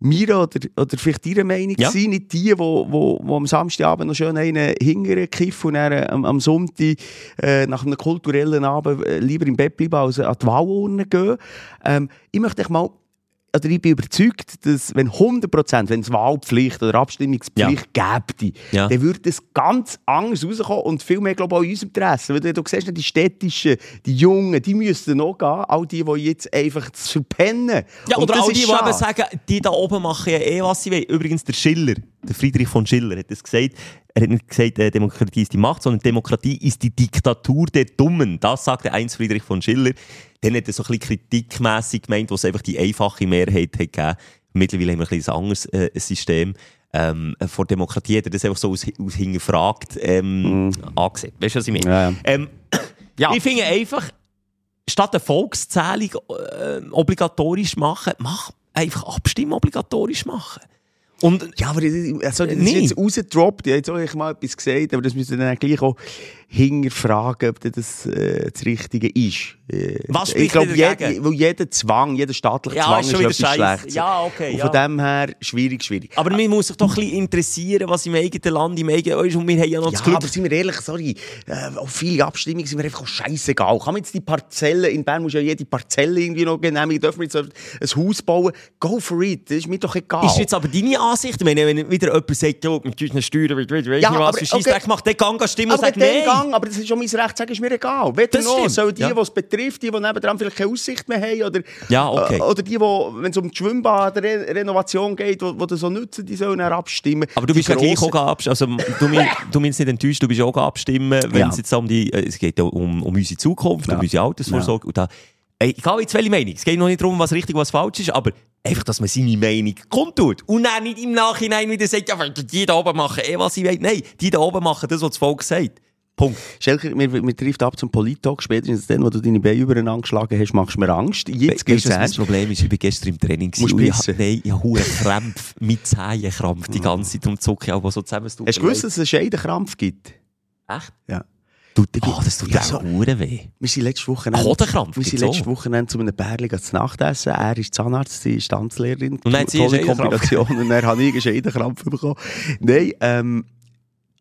mir oder, oder vielleicht ihre Meinung Ja. sind, nicht die, wo, wo, wo am Samstagabend noch schön einen hingern kiffen und dann am, am Sonntag äh, nach einem kulturellen Abend äh, lieber im Bett bleiben als an die Wahlurne gehen. Ähm, ich möchte euch mal oder ich bin überzeugt, dass wenn 100%, wenn es Wahlpflicht oder Abstimmungspflicht gäbe, Ja. dann würde es ganz anders rauskommen und viel mehr, glaube ich, auch in unserem Interesse. Weil du, siehst, die städtischen, die Jungen, die müssten noch gehen, all die, die jetzt einfach zu pennen. Ja, Und oder all die, die eben sagen, die da oben machen ja eh, was sie wollen. Übrigens, der Schiller, der Friedrich von Schiller, hat das gesagt. Er hat nicht gesagt, äh, Demokratie ist die Macht, sondern Demokratie ist die Diktatur der Dummen. Das sagte einst Friedrich von Schiller. Dann hat er so ein bisschen kritikmässig gemeint, wo es einfach die einfache Mehrheit hat gegeben. Mittlerweile haben wir ein ein anderes äh, System. Ähm, vor Demokratie hat er das einfach so aus, aus hingefragt ähm, angesehen. Weißt du, was ich meine? Ja, ja. Ähm, *clears throat* Ja. Ich finde einfach, statt eine Volkszählung äh, obligatorisch machen, mach einfach Abstimmen obligatorisch machen. Und Ja, aber also, das ist jetzt rausgedroppt. Ich habe jetzt auch mal etwas gesagt, aber das wir dann gleich auch hinterfragen, ob das äh, das Richtige ist. Äh, Was ich glaube, jeder, jeder Zwang, jeder staatliche Ja, Zwang ist ist, schon wieder etwas. Schlechtes. Ja, okay, Und ja. von dem her, schwierig, schwierig. aber man muss sich doch ein bisschen interessieren, was im eigenen Land, im eigenen weißt, und wir haben ja noch das Ja, Glück. aber sind wir ehrlich, sorry, äh, auf viele Abstimmungen sind mir einfach scheißegal. Kann man jetzt die Parzelle, in Bern muss ja jede Parzelle irgendwie noch genehmigen, dürfen wir jetzt ein Haus bauen? Go for it, das ist mir doch egal. Ist jetzt aber deine Ansicht? Wenn wieder jemand sagt, ja, mit unseren Steuern wird wieder, weißt Ja, was, aber- für Scheissdreck okay. macht, dann gang gehen stimmen und aber sag dann nein. Gang, aber das ist schon mein Recht, sagen, ist mir egal. Weder Das noch, sollen die, ja. die es betrifft, die, die nebendran vielleicht keine Aussicht mehr haben, oder, Ja, okay. äh, oder die, die, wenn es um die Schwimmbad-Renovation geht, die, die das so nutzen, die sollen abstimmen. Aber du bist ja gleich auch abstimmen. Also, du, du bist nicht enttäuscht, du bist auch abstimmen, wenn Ja. es jetzt um die, äh, es geht ja um, um unsere Zukunft, um unsere Altersvorsorge. Und da, ey, egal jetzt welche Meinung, es geht noch nicht darum, was richtig, was falsch ist, aber einfach, dass man seine Meinung kundtut. Und dann nicht im Nachhinein wieder sagt, ja, die da oben machen eh, was sie wollen. Nein, die da oben machen das, was das Volk sagt. Punkt. Schelker, wir, wir trifft ab zum Polit-Talk. Spätestens dann, wo du deine Beine übereinander geschlagen hast, machst du mir Angst. Jetzt mein es Problem ist? Ich war gestern im Training. Musst und ich hab- Nein, ich habe Krämpfe mit Zehenkrampf die ganze Zeit. Darum zucke ich auch so zusammen. Hast du mir gewusst, dass es einen Scheidenkrampf gibt? Echt? Ja. Tut, oh, das tut Ja, so- hure weh. Wir sind letzte Woche... Hodenkrampf Wir sind gibt's letzte. Woche zu einem Pärchen zu Nacht essen. Er ist Zahnarzt, sie ist Tanzlehrerin. Und dann hat sie. Kombination. *laughs* Und dann habe ich einen Scheidenkrampf bekommen. Nein, ähm,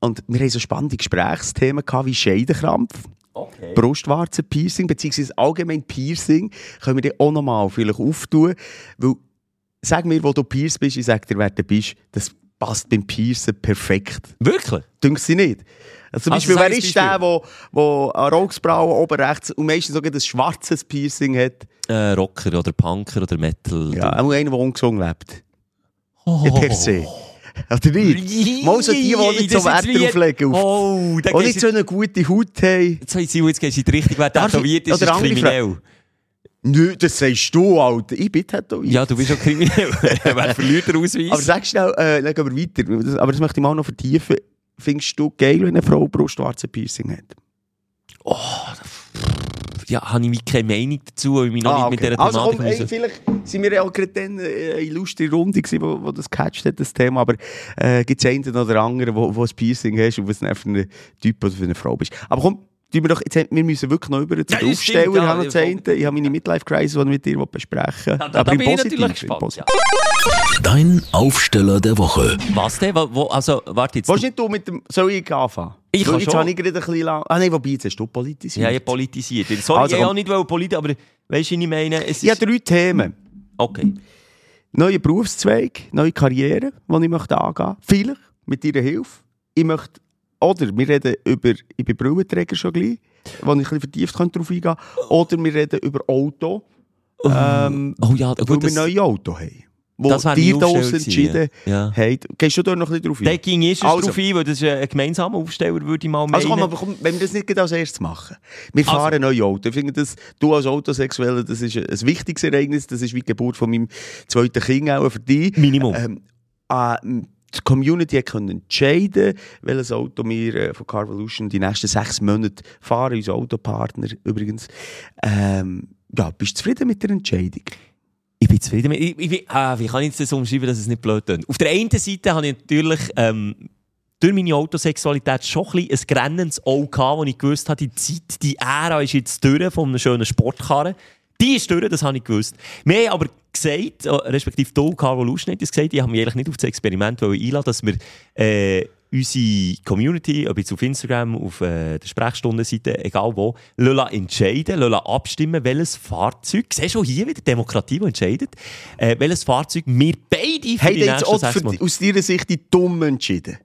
und wir haben so spannende Gesprächsthemen gehabt wie Scheidenkrampf. Okay. Brustwarzen-Piercing, beziehungsweise allgemein Piercing, können wir dann auch nochmal vielleicht auftun. Weil, sag mir, wo du Pierce bist, ich sag dir, wer du bist, das passt beim Piercen perfekt. Wirklich? Dünkt sie nicht? Also zum Also Beispiel, sag wer ist der, der, der eine Rocksbraue oben rechts und meistens sogar ein schwarzes Piercing hat? Äh, Rocker oder Punker oder Metal. Ja, auch einer, der ungesungen lebt. Oh. Ja, per se. *laughs* Oder nicht? Mal so die, die nicht so Wert jetzt wie- drauf legen. Auf, Oh, da und gehst nicht so eine gute Haut haben. Jetzt, jetzt, jetzt gehst du in die Richtung, wer ich- tätowiert ist, ist kriminell. Nö, das sagst du, Alter. Ich bin tätowiert. Ja, du bist schon kriminell. *laughs* wer verliert den Ausweis? Aber sag schnell, äh, dann gehen wir weiter. Aber das möchte ich mal noch vertiefen. Findest du geil, wenn eine Frau Brustwarzen Piercing hat? oh, ja, habe ich wie keine Meinung dazu, weil ich mich noch nicht mit dieser also Thematik komm, ey, vielleicht sind wir ja auch gerade dann äh, eine illustre Runde gewesen, wo, wo das gecatcht hat, das Thema, aber äh, gibt es einen oder anderen, wo, wo ein Piercing hast und was dann für einen Typ oder für eine Frau bist. Aber komm, tun wir, doch, jetzt, wir müssen wirklich noch über zu Ja, stimmt, Aufsteller. ja, ich habe noch eine. ich habe meine Midlife-Crisis, die ich mit dir besprechen. Da, da, da bin ich natürlich gespannt. Positiv. Ja. Dein Aufsteller der Woche. Was denn? Wo, wo, also, warte jetzt. Willst du nicht du mit dem, soll ich anfangen? Ich Weil kann jetzt habe ich gerade ein bisschen lang, ah nein, wobei, jetzt hast du politisiert. Ja, ich politisiert. Sorry, Also, ich komm. auch nicht politisch, aber weißt du, was ich meine? Es Ich habe ist... drei Themen. Okay. Neuer Berufszweig, neue Karriere, die ich möchte angehen Vielleicht mit deiner Hilfe. Ich möchte, oder wir reden über, ich bin Brillenträger schon gleich, wo ich ein bisschen vertieft darauf eingehen Oder wir reden über Auto. Ähm, Oh ja, weil gut, wir das, neue Auto haben. Wo das die da entschieden ja. haben. Gehst du da noch ein bisschen drauf ein? Der ging erst Also. drauf ein, weil das ist ein gemeinsamer Aufsteller, würde ich mal meinen. Also komm, aber komm, wenn wir das nicht als erstes machen. Wir Also. fahren neue Auto. Ich finde, das, du als Autosexueller, das ist ein wichtiges Ereignis. Das ist wie die Geburt von meinem zweiten Kind auch für dich. Minimum. Ähm, äh, die Community können entscheiden, welches Auto wir äh, von Carvolution die nächsten sechs Monate fahren. Unser Autopartner übrigens. Ähm, ja, bist du zufrieden mit der Entscheidung? Ich bin zufrieden. mit- Ich, ich, ah, wie kann ich das umschreiben, dass es nicht blöd tönt? Auf der einen Seite habe ich natürlich ähm, durch meine Autosexualität schon ein, ein grennendes Auge gehabt, wo ich gewusst habe, die Zeit, die Ära ist jetzt durch von einem schönen Sportkarren. Die ist durch, das habe ich gewusst. Wir haben aber gesagt, äh, respektive du, hat es gesagt, ich habe mich eigentlich nicht auf das Experiment einladen, dass wir äh, unsere Community, ob jetzt auf Instagram, auf äh, der Sprechstundenseite, egal wo, lassen entscheiden, lassen abstimmen, welches Fahrzeug, siehst du hier wieder Demokratie, die entscheidet, äh, welches Fahrzeug wir beide für Haben die die jetzt nächsten auch für, aus deiner Sicht die Dummen entschieden?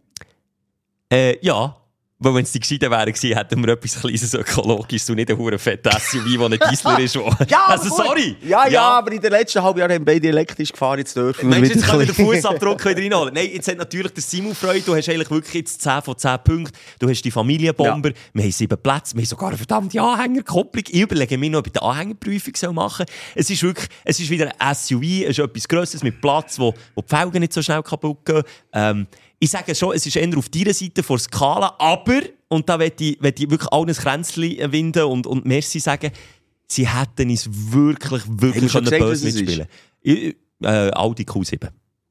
Äh, ja. Weil wenn es die gescheiten wären gewesen, hätten wir etwas kleines ökologisches und nicht einen fetten SUV, der ein Diesel ist. wo- also gut. sorry! Ja, ja, aber in den letzten halben Jahren haben beide elektrisch gefahren, jetzt dürfen wir Meinst du, jetzt können wir den Fußabdruck wieder reinholen? Nein, jetzt hat natürlich der Simon Freude. Du hast eigentlich wirklich jetzt 10 von 10 Punkten. Du hast die Familienbomber. Wir haben sieben Plätze. Wir haben sogar eine verdammte Anhängerkopplung. Ich überlege mir noch, ob ich die Anhängerprüfung machen soll. Es ist wirklich, es ist wieder ein SUV. Es ist etwas Grosses mit Platz, wo, wo die Felgen nicht so schnell kaputt gehen. Ähm, ich sage schon, es ist eher auf deiner Seite vor Skala, aber, und da möchte ich, möchte ich wirklich allen ein Kränzchen winden und, und Merci sagen, sie hätten uns wirklich, wirklich schon können böse es mitspielen Ich- äh, Audi Q7.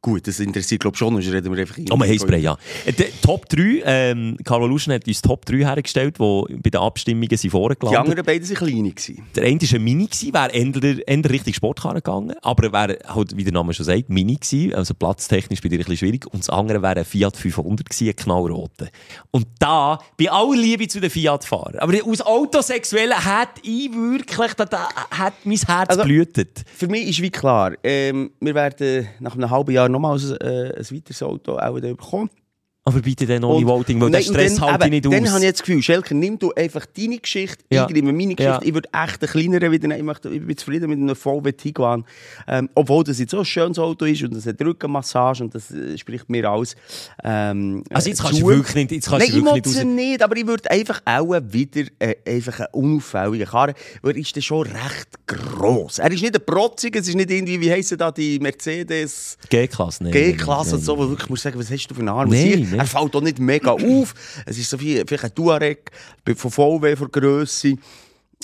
Gut, das interessiert glaube ich schon, sonst reden wir einfach Oh, wir haben Spray, ja. Äh, die Top 3, ähm, Carlo Luschen hat uns Top 3 hergestellt, die bei den Abstimmungen sind Die vorgelandet anderen beiden waren kleine. Gewesen. Der eine war ein Mini, wäre eher, eher Richtung Sportkarren gegangen, aber er wäre, halt, wie der Name schon sagt, Mini gewesen, also platztechnisch bei dir ein bisschen schwierig. Und das andere wäre ein Fiat 500 gewesen, ein knallroter. Und da, bei aller Liebe zu den Fiat-Fahrern, aber aus Autosexuellen hat ich wirklich, da, da hat mein Herz Also- blutet. Für mich ist wie klar, ähm, wir werden nach einem halben Jahr nochmals äh, ein weiteres Auto auch bekommen. Aber bitte dann ohne Und- Voting, weil der Nein, und Stress dann, halte ich nicht Dann aus. habe ich jetzt das Gefühl, Schelker, nimm du einfach deine Geschichte, Ja. ich nehme meine Geschichte. Ja. Ich würde echt einen kleineren wieder nehmen. Ich, möchte, ich bin zufrieden mit einem VW Tiguan. Ähm, obwohl das jetzt so ein schönes Auto ist und das hat Rückenmassage und das äh, spricht mir alles. Ähm, Also jetzt äh, kannst du zu. wirklich nicht, jetzt kannst Nein, du ich wirklich will nicht nicht, aber ich würde einfach auch wieder äh, einfach einen unauffälligen Karren, weil er ist dann schon recht gross. Er ist nicht ein protziger, es ist nicht irgendwie, wie heissen da die Mercedes G-Klasse. G-Klasse und so, wo du wirklich musst sagen, was hast du für einen Arm? Nein. Er fällt auch nicht mega *clears throat* auf. Es ist so wie vielleicht ein Touareg von VW von Grösse.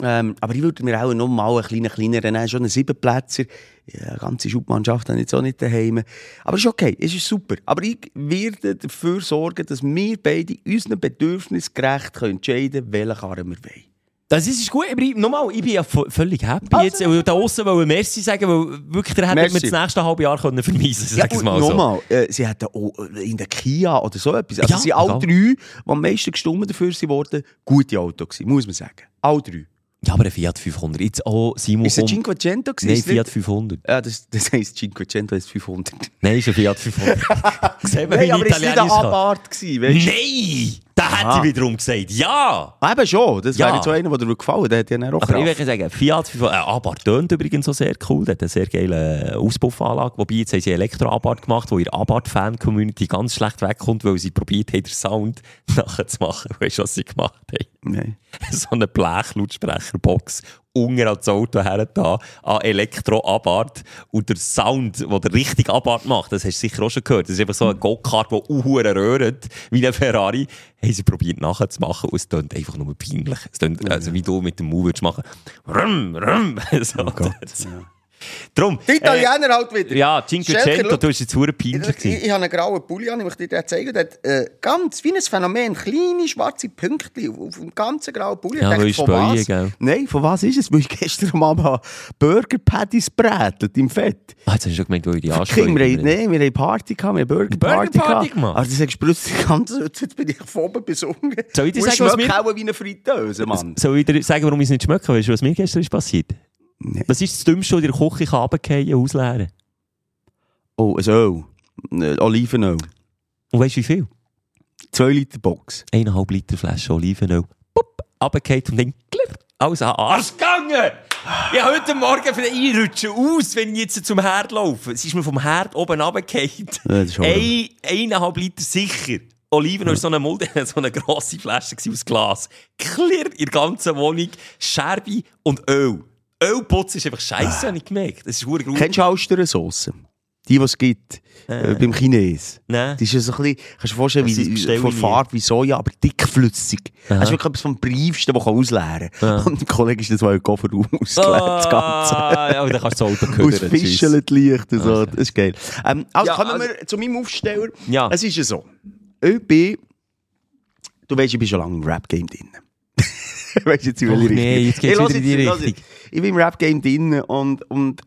Ähm, aber ich würde mir auch noch mal einen kleinen, kleineren nehmen, schon einen Siebenplätzer. Ja, eine ganze Schubmannschaft habe ich jetzt auch nicht daheim. Aber ist okay, es ist super. Aber ich werde dafür sorgen, dass wir beide unseren Bedürfnissen gerecht können entscheiden können, welchen Karren wir wollen. Das ist gut, aber ich, nochmal, ich bin ja völlig happy Also, jetzt. Und da aussen wollen Merci sagen, weil wirklich, der hätte mir das nächste halbe Jahr können vermiesen können, sag und mal so. nochmal, äh, sie hatten auch in der Kia oder so etwas. Also Ja, sie sind alle drei, die am meisten gestummen dafür sind worden, gute Autos gewesen, muss man sagen. Alle drei. Ja, aber ein Fiat 500. Jetzt auch Simon Ist es ein Cinquecento gewesen? Nein, Ist Fiat nicht- 500. Ja, das, das heisst Cinquecento heisst 500. Nein, ist ein Fiat 500. *laughs* Sehen wir, Nein, aber es war nicht ein Italienisch kann. Abarth, gewesen, weißt? Nein! Da hätte Aha. ich wiederum gesagt, ja! Eben schon, das Ja. wäre jetzt so einer, der dir gefallen der hat ja auch Aber ich würde sagen, Fiat 500, äh, Abarth tönt übrigens so sehr cool. Der hat eine sehr geile Auspuffanlage. Wobei, jetzt haben sie Elektro-Abarth gemacht, wo ihre Abarth-Fan-Community ganz schlecht wegkommt, weil sie probiert haben, den Sound *laughs* nachzumachen. Weißt du, was sie gemacht haben? Nein. *laughs* so eine Blechlautsprecherbox unter ans Auto her da, an Elektro-Abarth. Und der Sound, den der richtig Abarth macht, das hast du sicher auch schon gehört. Das ist einfach so ein Go-Kart, der uhuere röhrt, wie ein Ferrari. Haben sie probiert nachzumachen und es klingt einfach nur peinlich. Es klingt, also wie du mit dem Move machen. Rum, rum. *laughs* So, Oh Gott, das- ja. Drum. Die Italiener halt wieder. Äh, ja, Cinquecento, du hast jetzt Ich, peinlich ich, gewesen. ich habe einen grauen Pulli an, ich möchte dir den zeigen. Der hat äh, ganz wie ein Phänomen, kleine schwarze Pünktchen auf, dem ganzen grauen Pulli. Ja, Ich ich von speue, was? gell? Nein, von was ist es? Weil ich gestern Abend Burger Patties brätelt im Fett. Ah, jetzt hast du schon gemeint, wo ich die anspreche. wir, haben- nee, wir haben Party gehabt, wir haben Burger Party Burger-Party gehabt. gemacht? Also du sagst plötzlich ganz, jetzt bin ich bis unten. Soll ich dir sagen, was mir- wie eine Fritteuse, Mann. Soll ich dir sagen, warum ich es nicht schmecke? Weißt du, was mir gestern ist passiert? Nee. Was ist das Dümmste, was in der Küche kann runterfallen und ausleeren? Oh, ein Öl. Äh, Olivenöl. Und weißt du wie viel? 2 Liter Box. Eineinhalb Liter Flasche Olivenöl. Pup, runtergefallen und dann klirr, alles an Arsch gegangen. Ich habe heute Morgen für den Einrutschen aus, wenn ich jetzt zum Herd laufe. Es ist mir vom Herd oben runtergefallen. Ein, eineinhalb Liter sicher. Oliven war so eine Mulde, *laughs* so eine grosse Flasche aus Glas. Clear in der ganzen Wohnung. Scherbe und Öl. Ölputz ist einfach scheiße, habe ich gemerkt. Das ist verdammt. Kennst du Austernsoße? Die, die es gibt. Äh, beim Chines. Nein. Die ist ja so ein bisschen, kannst du dir vorstellen, Das wie, von ich. Farbe wie Soja, aber dickflüssig. Das ist wirklich etwas vom Briefsten, das man ausleeren kann. Und dem Kollege ist das mal ein Koffer ausgeleert, das Ganze. Ah, ja, und dann kannst du das Auto Aus ködern. tschüss. Fischeln Licht und so. Das ist geil. Ähm, also Ja, kommen also- wir zu meinem Aufsteller. Ja. Es ist ja so. Ich bin, du weißt, ich bin schon lange im Rap-Game drin. *laughs* weißt du jetzt, in welche Och nee, jetzt geht's Hey, wieder in die Richtung. Ich bin im Rap-Game drin und, und,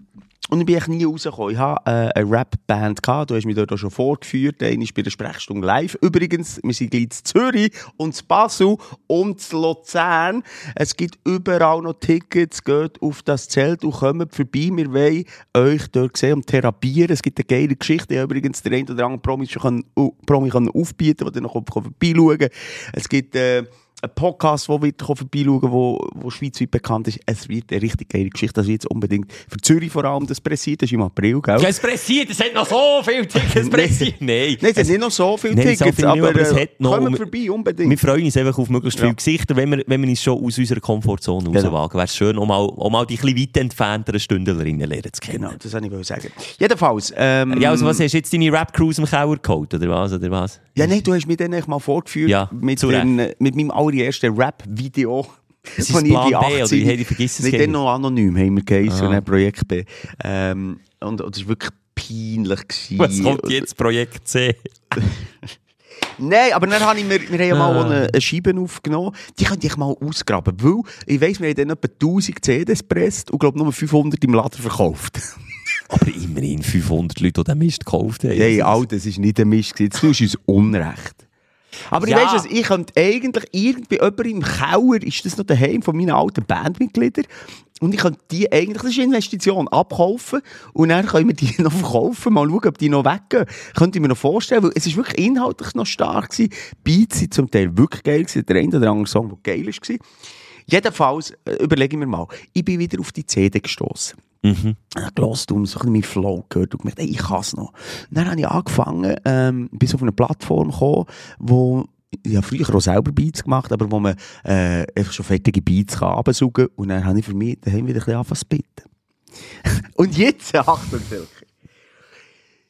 und ich bin echt nie rausgekommen. Ich hatte äh, eine Rap-Band, du hast mich dort auch schon vorgeführt. Ist bei der Sprechstunde live. Übrigens, wir sind gleich in Zürich und in Basel und in Luzern. Es gibt überall noch Tickets. Geht auf das Zelt und kommt vorbei. Wir wollen euch dort sehen und therapieren. Es gibt eine geile Geschichte. Ich habe übrigens den einen oder anderen Promi schon können, uh, Promi können aufbieten der noch vorbeischauen kann. Es gibt... Äh, ein Podcast, der wird vorbeischauen wo, wo schweizweit bekannt ist. Es wird eine richtig geile Geschichte. Das wird jetzt unbedingt für Zürich vor allem das pressiert. Das ist im April, gell? Ja, es pressiert, es hat noch so viele Tickets pressiert. *laughs* Nein. Nein, es hat nicht noch so viele Nein, so Tickets, nicht, aber, aber es äh, hat noch- kommen wir- vorbei, unbedingt. Wir freuen uns einfach auf möglichst viele Ja. Gesichter, wenn wir, wenn wir uns schon aus unserer Komfortzone Genau. rauswagen. Wäre es schön, um mal, um mal die bisschen weit entfernteren Stündlerinnen lernen zu kennen. Genau, das wollte ich sagen. Jedenfalls, ähm, Ja, also was hast du jetzt deine Rap-Crew aus dem Keller geholt, oder was? Oder was? ja, nein, du hast mich dann mal vorgeführt Ja, mit, den, mit meinem allerersten Rap-Video. Das ist Plan B, 18 oder ich vergiss es Nicht noch anonym, haben wir geheißen, Ah. ne, Projekt B. Ähm, und, und das war wirklich peinlich. Gewesen. Was kommt jetzt, Projekt C? *laughs* Nein, aber dann habe ich mir, wir haben ja mal Ah. auch eine, eine Scheibe aufgenommen. Die könnte ich mal ausgraben. Weil, ich weiss, wir haben dann etwa 1000 CDs gepresst und glaube nur 500 im Laden verkauft. *laughs* Aber immerhin 500 Leute, die den Mist gekauft haben. Hey, all das ist nicht ein Mist. Jetzt tust du uns Unrecht. Aber Ja. ich weiss, ich könnte eigentlich irgendwie jemand im Keller, ist das noch daheim von meinen alten Bandmitgliedern, und ich könnte die eigentlich, das ist eine Investition, abkaufen und dann können wir die *laughs* noch verkaufen, mal schauen, ob die noch weggehen. Könnte ich mir noch vorstellen, weil es ist wirklich inhaltlich noch stark gewesen. Beats sind zum Teil wirklich geil gewesen, der eine oder andere Song, der geil gewesen. Jedenfalls, äh, überlege ich mir mal, ich bin wieder auf die CD gestoßen. Mhm. Habe gehört und so ein Flow gehört und gemerkt, ey, ich kann es noch. Dann habe ich angefangen, ähm, bis auf eine Plattform gekommen, wo ich habe früher auch selber Beats gemacht, aber wo man äh, einfach schon fertige Beats kann absaugen und dann habe ich für mich daheim wieder ein bisschen angefangen zu spitten. *laughs* und jetzt, *laughs* Achtung.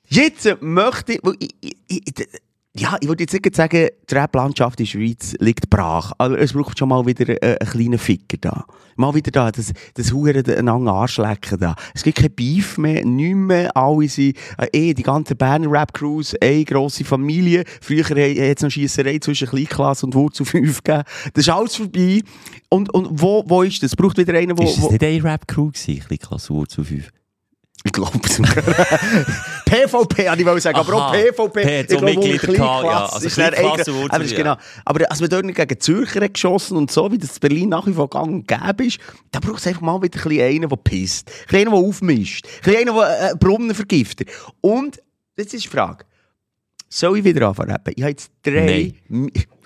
Jetzt möchte ich, ich, ich ja, ich würde jetzt nicht sagen, die Rap-Landschaft in der Schweiz liegt brach. Aber es braucht schon mal wieder äh, einen kleinen Ficker da. Mal wieder da, das, das Huren einander anschlecken da. Es gibt kein Beef mehr, nichts mehr. Alle sind, äh, eh, die ganze Berner Rap-Crews, eine grosse Familie. Früher hat es noch Schiesserei zwischen Kleinklasse und Wurzel 5 gegeben. Das ist alles vorbei. Und, und wo, wo ist das? Es braucht wieder einen, wo... Ist das wo nicht eine Rap-Crew gewesen? Klausur zu 5. ich glaube es. PVP, habe ich wollte sagen. Aber auch Aha. PVP. P hat ich so Mitglieder gehabt, ja. Also ist eigen- Wurzel, aber ja. genau. Aber als wir dort nicht gegen Zürcher hat geschossen und so, wie das in Berlin nach wie vor gang und gäbe ist, da braucht es einfach mal wieder ein einen, der pisst. Ein bisschen einen, der aufmischt. Ein bisschen einen, der äh, Brunnen vergiftet. Und, das ist die Frage. Soll ich wieder anfangen rappen? Ich habe jetzt drei...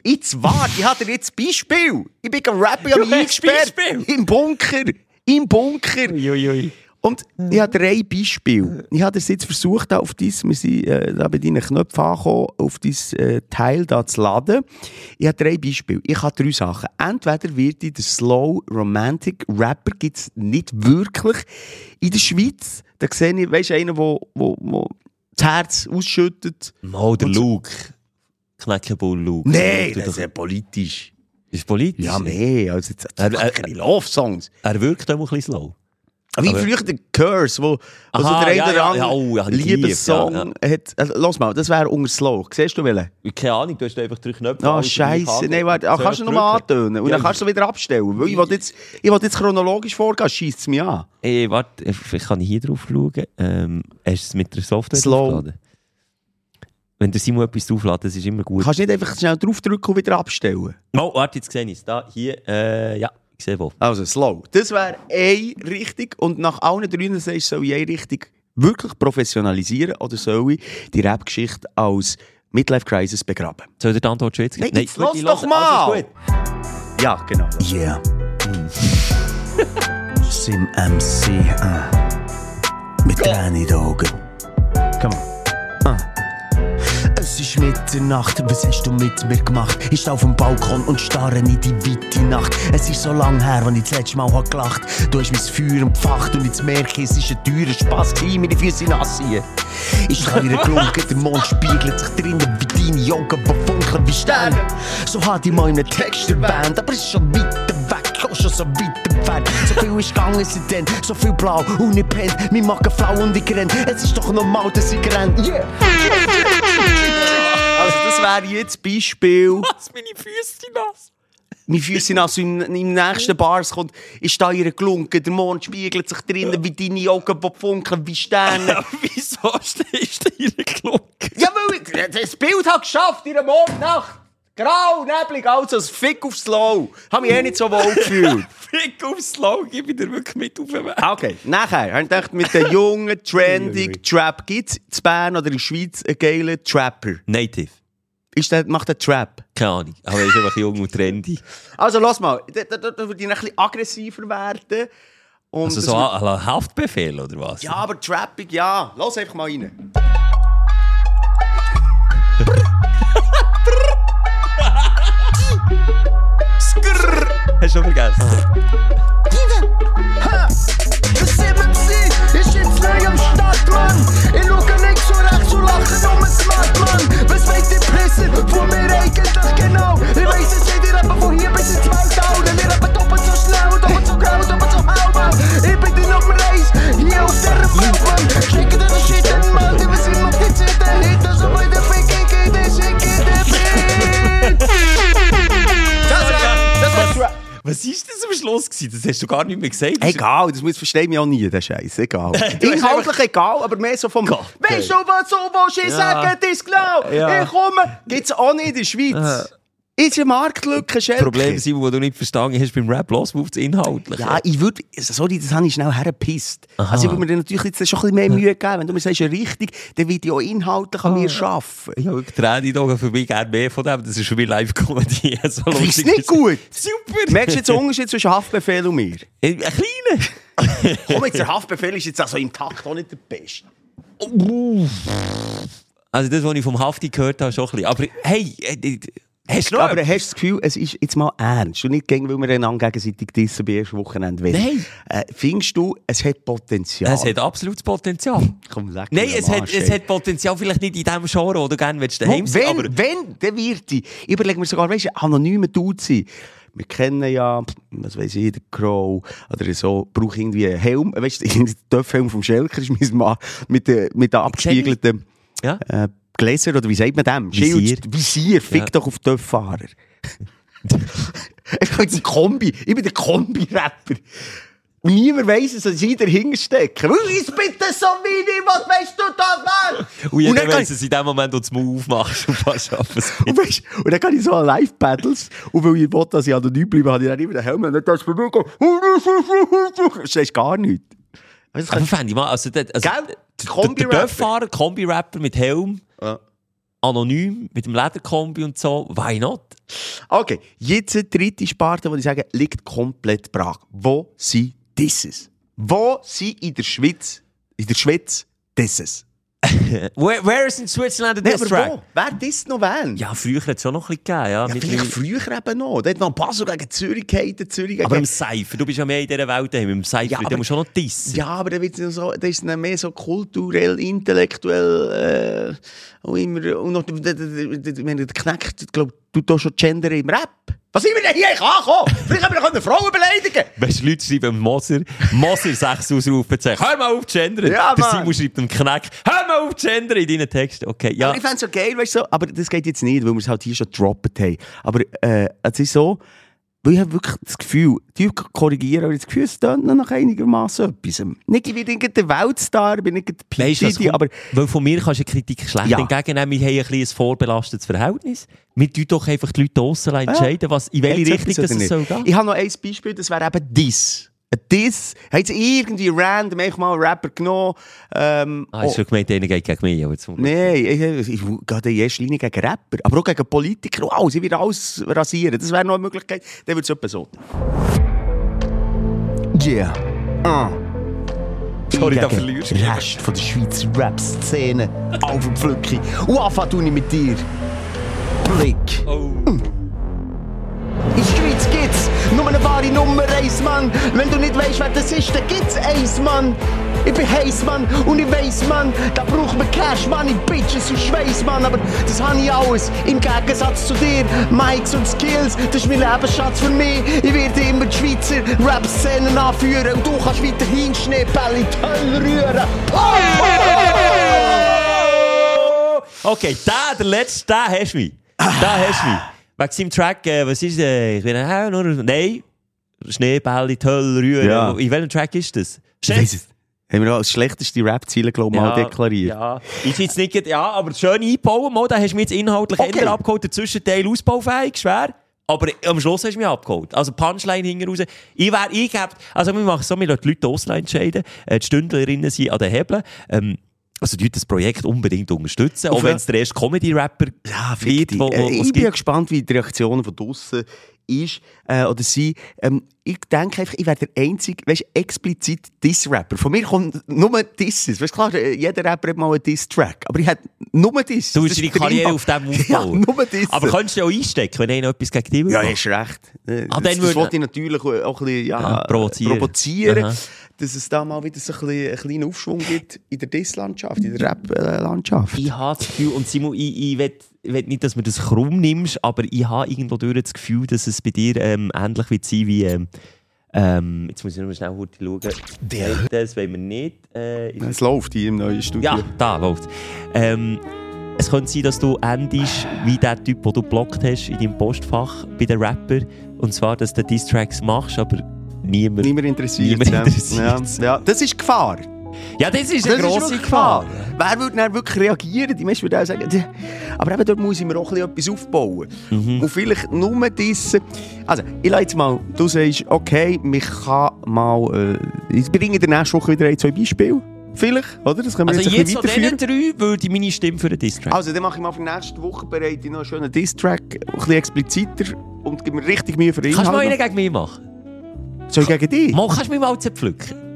Jetzt warte, ich habe dir jetzt Beispiel. Ich bin rappen, ich habe mich eingesperrt. Beispiel? Im Bunker. Im Bunker. Uiuiui. Und ich habe drei Beispiele. Ich habe das jetzt versucht, auf dies, wir sind äh, da bei deinen Knöpfen angekommen, auf dieses äh, Teil da zu laden. Ich habe drei Beispiele. Ich habe drei Sachen. Entweder wird ich der Slow Romantic Rapper gibt es nicht wirklich in der Schweiz. Da sehe ich, weißt du, einen, der wo, wo, wo das Herz ausschüttet. Mal der Luke. Knäckebull Luke. Nein, das ist ja politisch. ist politisch. Ja, mehr. Also, jetzt, Er- er- keine Love-Songs. Er wirkt auch ein bisschen slow. Wie früher der Curse, wo, wo so der eine ja, oder ja, andere ja, oh, ja, hat. Also, los mal, das wäre unter Slow. Siehst du welchen? Keine Ahnung, du hast einfach drei Knöpfe. Ah, alles Scheiße. Nein, warte, kannst du nochmal antönen? Und Ja, dann kannst du wieder abstellen. Weil ich will jetzt, ich will jetzt chronologisch vorgehen, schießt es mich an. Ey, warte, ich kann hier drauf schauen. Ähm, hast du es mit der Software Slow. aufgeladen? Wenn der Simon etwas aufladen, das ist immer gut. Kannst du nicht einfach schnell draufdrücken und wieder abstellen? Oh, warte, jetzt sehe ich es. Da, hier, äh, ja, ich sehe wo. Also, Slow. Das wäre eine Richtung. Und nach allen drei sagst du, soll ich eine Richtung wirklich professionalisieren oder soll ich die Rap-Geschichte als Midlife Crisis begraben? Soll der die Antwort schon jetzt Nein, jetzt gut, lass ich doch mal! Also. Ja, genau. Yeah. *laughs* Sim MC. Äh. Mit den Augen. Komm. Ah. Es ist Mitternacht, was hast du mit mir gemacht? Ich stehe auf dem Balkon und starre in die weite Nacht. Es ist so lang her, als ich das letzte Mal hab gelacht Du hast mein Feuer empfacht und jetzt merke ich, es ist ein teurer Spass, gewesen, meine Füße nass hier. Ich stehe in der der Mond spiegelt sich drinnen wie deine Augen, die funkeln wie Sterne. So hat ich einem Text erwähnt, aber es ist schon weiter weg, auch schon so weit entfernt. So viel ist gegangen seitdem, so viel blau und ich pennt, mein Magen flau und ich renn. Es ist doch normal, dass ich renn. Yeah! *laughs* Also das wäre jetzt Beispiel. *laughs* Was, meine Füße sind nass? Meine Füße sind also im, im nächsten Bars kommt, ist da ihre Glunke, der Mond spiegelt sich drinnen wie deine Augen, die funkeln wie Sterne. *laughs* Wieso du in der Glocke? ja, weil ich das Bild hat geschafft in der Mondnacht. Grau, neblig, also ein Fick aufs Slow. Hab mich eh nicht so wohl *laughs* gefühlt. Fick aufs Slow, gib ich dir wirklich mit auf den Weg. Okay, nachher habe ich gedacht, mit den jungen, trendig Trap gibt es in Bern oder in der Schweiz einen geilen Trapper. Native. Ist der, macht der Trap? Keine Ahnung. Aber er ist einfach jung und trendy. Also, lass mal, da, da, da würde ich ein bisschen aggressiver werden. Und Also so ein Haftbefehl oder was? Ja, aber Trapping, ja. Lass einfach mal rein. Hast du schon vergessen? Der CMC ist jetzt neu. Ich eigentlich genau? Ich hier bis ins Weltall. Denn ihr rappen doppelt. Ich die Nummer 1, hier auf der Welt, Mann. Schicke dir den Shit Was war das am Schluss? Gewesen? Das hast du gar nicht mehr gesagt. Egal, das muss verstehen wir auch nie, der Scheiß. Egal. *laughs* Inhaltlich egal, aber mehr so vom. Gott, Weißt du, was so willst du Ja. sagen? Das genau. Ja. Ich komme. Gibt's auch nicht in der Schweiz. Ist eine Marktlücke, Schelke. Problem sind, die du nicht verstanden hast beim Rap. Los, auf das Inhaltliche. Ja, ich würde, sorry, das habe ich schnell hergepisst. Also ich würde mir dann natürlich jetzt schon ein bisschen mehr *laughs* Mühe geben. Wenn du mir sagst, richtig, dann würde ich auch inhaltlich an mir arbeiten. Ich habe Tränen Augen für mich gerne mehr von dem. Das ist für mich Live-Comedy. *laughs* So Findest lustig du nicht gut? Super! Merkst du jetzt den Unterschied zwischen Haftbefehl und mir? Ein kleiner. *laughs* Komm, jetzt der Haftbefehl ist jetzt also im Takt auch nicht der Beste. Also das, was ich vom Hafti gehört habe, schon ein bisschen. Aber hey, äh, hast du noch Aber hast du das Gefühl, es ist jetzt mal ernst und nicht gegen, weil wir einander gegenseitig dissen bei ersten Wochenende. Nein. Äh, findest du, es hat Potenzial? Es hat absolutes Potenzial. Komm, sag Nein, es hat, es hat Potenzial vielleicht nicht in dem Genre, wo du gerne willst, daheim sein wenn, aber wenn, dann wird ich. Überleg mir sogar, weißt du, anonyme Dude sein. Wir kennen ja, was weiß ich, der Crow oder so, brauche irgendwie einen Helm. Weißt du, *laughs* der Töpfhelm vom Schelker ist mein Mann mit den mit den abgespiegelten Ja. äh, Gläser oder wie sagt man dem? Visier. Schild, Visier, fick Ja. doch auf Töpffahrer. ich bin ein Kombi, ich bin der Kombi-Rapper. Und niemand weiss es, dass ich dahinter stecke. Ist bitte so wenig, was weißt du da, Mann? Und jeder weiss es in dem Moment, wo du das Maul aufmachst und fast schaffen Und, weißt, und dann kann ich so an Live-Battles, und weil ich will, dass ich anonym bleibe, habe ich dann immer den Helm und dann darfst du mir gehen. Das ist gar nichts. Aber das fände ich mal, also, der, also Gell? der, Kombi-Rapper. mit Helm. Anonym, mit dem Lederkombi und so, why not? Okay, jetzt die dritte Sparte, die ich sage, liegt komplett brach. Wo sind dieses? Wo sind in der Schweiz, in der Schweiz dieses? Where, where is in Switzerland a Nee, diss track? wo? Wer disst noch wen? Ja, früher hat es schon noch ein bisschen gegeben, ja. Ja, vielleicht früher eben noch. Da hat noch Basel gegen Zürich gehalten, Zürich gegen... aber im Cypher, du bist ja mehr in dieser Welt daheim. Im Cypher, Ja, aber- musst du schon noch dissen. Ja, aber dann so, das ist mehr so kulturell, intellektuell, äh, und immer, und noch, der, der, der, der, wenn der knackt, ich glaube, du tust schon Gender im Rap. Was sind wir denn hier angekommen? Vielleicht haben wir noch eine Frau beleidigen. Weißt du, Leute schreiben Moser, Moser 6 Ausrufezeichen. Hör mal auf zu gendern. Ja, der. Simon schreibt dem Knack, hör mal auf zu gendern in deinen Texten. Okay, ja. Aber ich fände es so geil, weißt du, so, aber das geht jetzt nicht, weil wir es halt hier schon gedroppt haben. Aber äh, es ist so, weil ich habe wirklich das Gefühl, die korrigieren, aber das Gefühl, es tönt noch nach einigermaßen etwas. Nicht Weltstar, bin nicht der Weißt du, was Diddy, kommt? aber Weil von mir kannst du Kritik schlecht Ja. entgegennehmen. Wir haben ein, ein vorbelastetes Verhältnis. Wir tun doch einfach die Leute draussen entscheiden, was, in welche Hat's Richtung das es soll nicht? gehen. Ich habe noch ein Beispiel, das wäre eben Diss. Diss, hat sie irgendwie random einfach mal einen Rapper genommen. Ähm, Ah, hast du gemeint, einer geht gegen mich. Aber Nein, ich, ich, gehe in erster Linie gegen Rapper, aber auch gegen Politiker alles. Ich würde alles rasieren. Das wäre noch eine Möglichkeit. Dann würde es etwa so. Yeah. Ah. Sorry, da verlierst du. Rest von der Schweizer Rap-Szene. Alvin Pflücki. Und anfangen mit dir. Blick. Oh. Gibt's nur eine wahre Nummer 1, Mann. Wenn du nicht weißt, wer das ist, dann gibt's eins, Mann. Ich bin heiß, Mann, und ich weiss, Mann, da braucht man Cash, Money, Bitches und Schweiß, Mann. Aber das habe ich alles, im Gegensatz zu dir. Mikes und Skills, das ist mein Lebensschatz für mich. Ich werde immer die Schweizer Rap-Szenen anführen und du kannst weiterhin Schneebälle in die Hölle rühren. Okay, da, der letzte, da hast du mich. Da hast du mich. Wegen seinem Track, äh, was ist der? Ich bin äh, nur. Nein. Schneebälle, Hölle, rühren. Ja. In welchem Track ist das? Ich es. Haben wir auch das schlechteste Rap-Ziel, glaube ich, mal deklariert. Ja, ist jetzt nicht, ja, aber schön einbauen, mal, da hast du mich jetzt inhaltlich Okay. eher abgeholt, der Zwischenteil ausbaufähig, schwer. Aber am Schluss hast du mich abgeholt. Also Punchline hinten raus. Ich wäre eingehabt, also wir machen so, wir lassen die Leute aussen entscheiden. Äh, Die Stündlerinnen sind an den Hebeln. Ähm, also die das Projekt unbedingt unterstützen, auch wenn es der erste Comedy-Rapper Ja, wird, wo, wo, Äh, ich bin ja gespannt, wie die Reaktionen von draussen ist äh, oder sind. Ähm, ich denke einfach, ich wäre der einzige, weißt, explizit Diss-Rapper. Von mir kommt nur Disses. Weißt, klar, äh, jeder Rapper hat mal einen Diss-Track, aber ich hätte nur Disses. Du willst deine Karriere auf dem *laughs* Ja, aufbauen. nur Disses. Aber könntest du ja auch einstecken, wenn einer etwas gegen dich will? Ja, hast recht. Ah, das dann das würde- wollte ich natürlich auch ein bisschen ja, Ja, provozieren. provozieren. Dass es da mal wieder so ein bisschen, einen kleinen Aufschwung gibt in der Diss-Landschaft, in der Rap-Landschaft. Ich habe das Gefühl, und Simon, ich, ich will, ich will nicht, dass du das krumm nimmst, aber ich habe irgendwo durch das Gefühl, dass es bei dir ähm, ähnlich wird sein wie. Ähm, ähm, jetzt muss ich noch mal schnell kurz schauen. Der. Das wollen wir nicht. Äh, Es läuft hier im neuen Studio. ja, da läuft ähm, Es könnte sein, dass du endest wie der Typ, den du blockt hast in deinem Postfach bei den Rapper. Und zwar, dass du Diss-Tracks machst, aber niemand. Niemand interessiert Niemand ja. interessiert's. Ja. ja, das ist Gefahr. Ja, das ist Das eine ist grosse wirklich Gefahr. Wer würde dann wirklich reagieren? Die Menschen würden auch sagen, «Tja, aber eben dort muss ich mir auch etwas aufbauen. Mhm. Und vielleicht nur dissen. Also, ich lasse jetzt mal, du sagst, okay, mich kann mal, äh, ich bringe in der nächsten Woche wieder ein, zwei Beispiele. Vielleicht, oder? Das können wir Also jetzt jetzt bisschen von diesen drei würde ich meine Stimme für den Diss-Track. Also, dann mache ich mal für nächste Woche bereit noch einen schönen Diss-Track, ein bisschen expliziter und gebe mir richtig Mühe für den kannst du mal einen gegen mich machen? Soll ich gegen dich? Mal kannst du mich mal zerpflücken.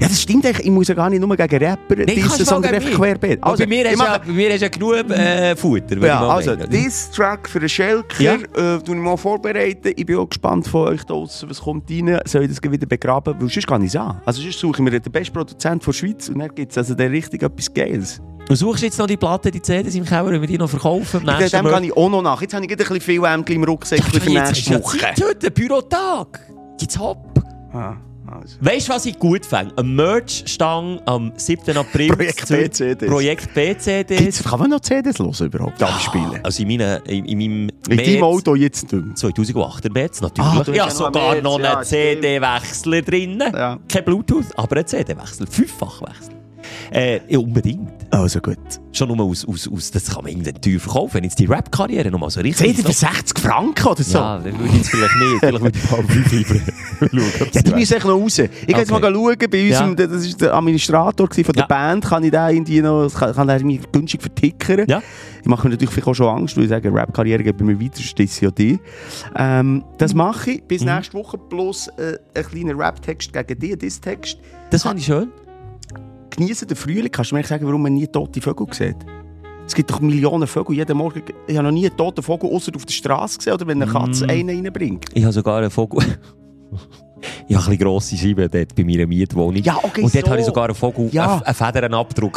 Ja, das stimmt eigentlich. Ich muss ja gar nicht nur gegen Rapper Nein, dissen, mal sondern einfach querbeet. Also, bei, mir mache- ja, bei mir hast ja genug äh, Futter. Ja, mal also, this Track für den Schelker, Ja. äh, ich mal vorbereiten. Ich bin auch gespannt von euch da draussen, was kommt rein. Soll ich das wieder begraben? Weil sonst kann ich es an. Also sonst suche ich mir den besten Produzent der Schweiz und dann gibt es also dann richtig etwas Geiles. Du suchst jetzt noch die Platte, die CDs im Keller, wenn wir die noch verkaufen. Dem Nächsten kann ich auch noch nach. Jetzt habe ich ein bisschen viel Ämter im Rucksack für Jetzt ist nächste ja Woche. Zeit heute, Bürotag. Jetzt hopp. Ah, also. Weißt du, was ich gut fände? Ein Merch-Stang am 7. April. Projekt BCDs. Projekt. Gibt's, kann man noch CDs hören überhaupt? Abspielen? Also in, meine, in, in meinem In deinem Auto jetzt nicht mehr. 2008 er März, natürlich. Ah, ja, sogar einen noch einen ja. CD-Wechsler drin. Ja. Kein Bluetooth, aber ein CD-Wechsel. Fünffachwechsel. Äh, ja, unbedingt. Also gut. Schon nur aus, aus, aus, das kann man irgendwann teuer verkaufen, wenn jetzt die Rap-Karriere nochmal so richtig... CD für 60 Franken oder so? Ja, dann würde ich jetzt vielleicht nicht. Vielleicht würde ich mal schauen. Ja, die müssen echt noch raus. Ich gehe jetzt Okay. mal schauen, bei unserem, das ist der Administrator von der Ja. Band, kann ich den irgendwie noch, kann, kann der irgendwie günstig vertickern. Ja. Ich mache mir natürlich vielleicht auch schon Angst, weil ich sage, Rap-Karriere geht bei mir weiter, das ist ja die. Ähm, das mache ich bis Mhm. nächste Woche, plus äh, ein kleiner Rap-Text gegen dich, diesen Text. Das fand ich schön. Genießen den Frühling, kannst du mir sagen, warum man nie tote Vögel sieht? Es gibt doch Millionen Vögel jeden Morgen. Ich habe noch nie einen toten Vogel außer auf der Straße gesehen oder wenn eine Katze Mm. einen reinbringt. Ich habe sogar einen Vogel... *laughs* Ich habe ein grosse Scheiben dort bei meiner Mietwohnung. Ja, okay, Und dort so. habe ich sogar einen Vogel, Ja. einen,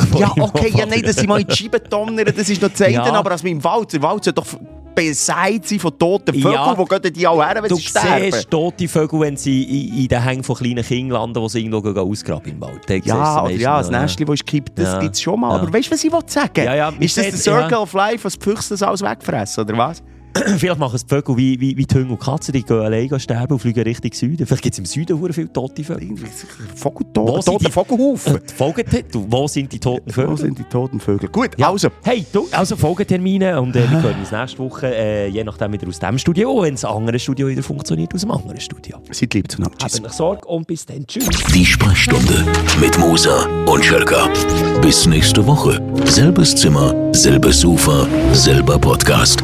von *laughs* Ja, okay, ja, nein, dass ich mal in die Scheibe donnern, das ist noch zu *laughs* Ja. aber als mit dem Wald, der Wald doch beseit sein von toten Vögeln, Ja. wo gehen die auch her, wenn Du sie sterben? siehst tote Vögel, wenn sie in, in den Hängen von kleinen Kindern landen, die sie irgendwo ausgraben im Wald. Dann du Ja, oder ja, das noch, Nestchen, das ist gekippt, das Ja. gibt es schon mal. Ja. Aber weißt du, was ich will sagen Ja, ja, Ist das der Circle of Life, was die Füchse das alles wegfressen, oder was? *clears throat* Vielleicht machen es die Vögel wie, wie, wie die Hunde und Katzen, die gehen alleine sterben und fliegen Richtung Süden. Vielleicht gibt es im Süden hure viele tote Vögel. Wo sind tote die- Vogelhaufen. Äh, die Vogel- du, wo sind die toten Wo Vögel? sind die toten Vögel? Gut, Ja. also. Hey, du, also Folgetermine und äh, wir hören uns nächste Woche, äh, je nachdem wieder aus dem Studio, wenn das andere Studio wieder funktioniert, aus dem anderen Studio. Seid lieb zueinander. Tschüss. Habt euch Sorge und bis dann. Tschüss. Die Sprechstunde mit Musa und Schelka. Bis nächste Woche. Selbes Zimmer, selbes Sofa, selber Podcast.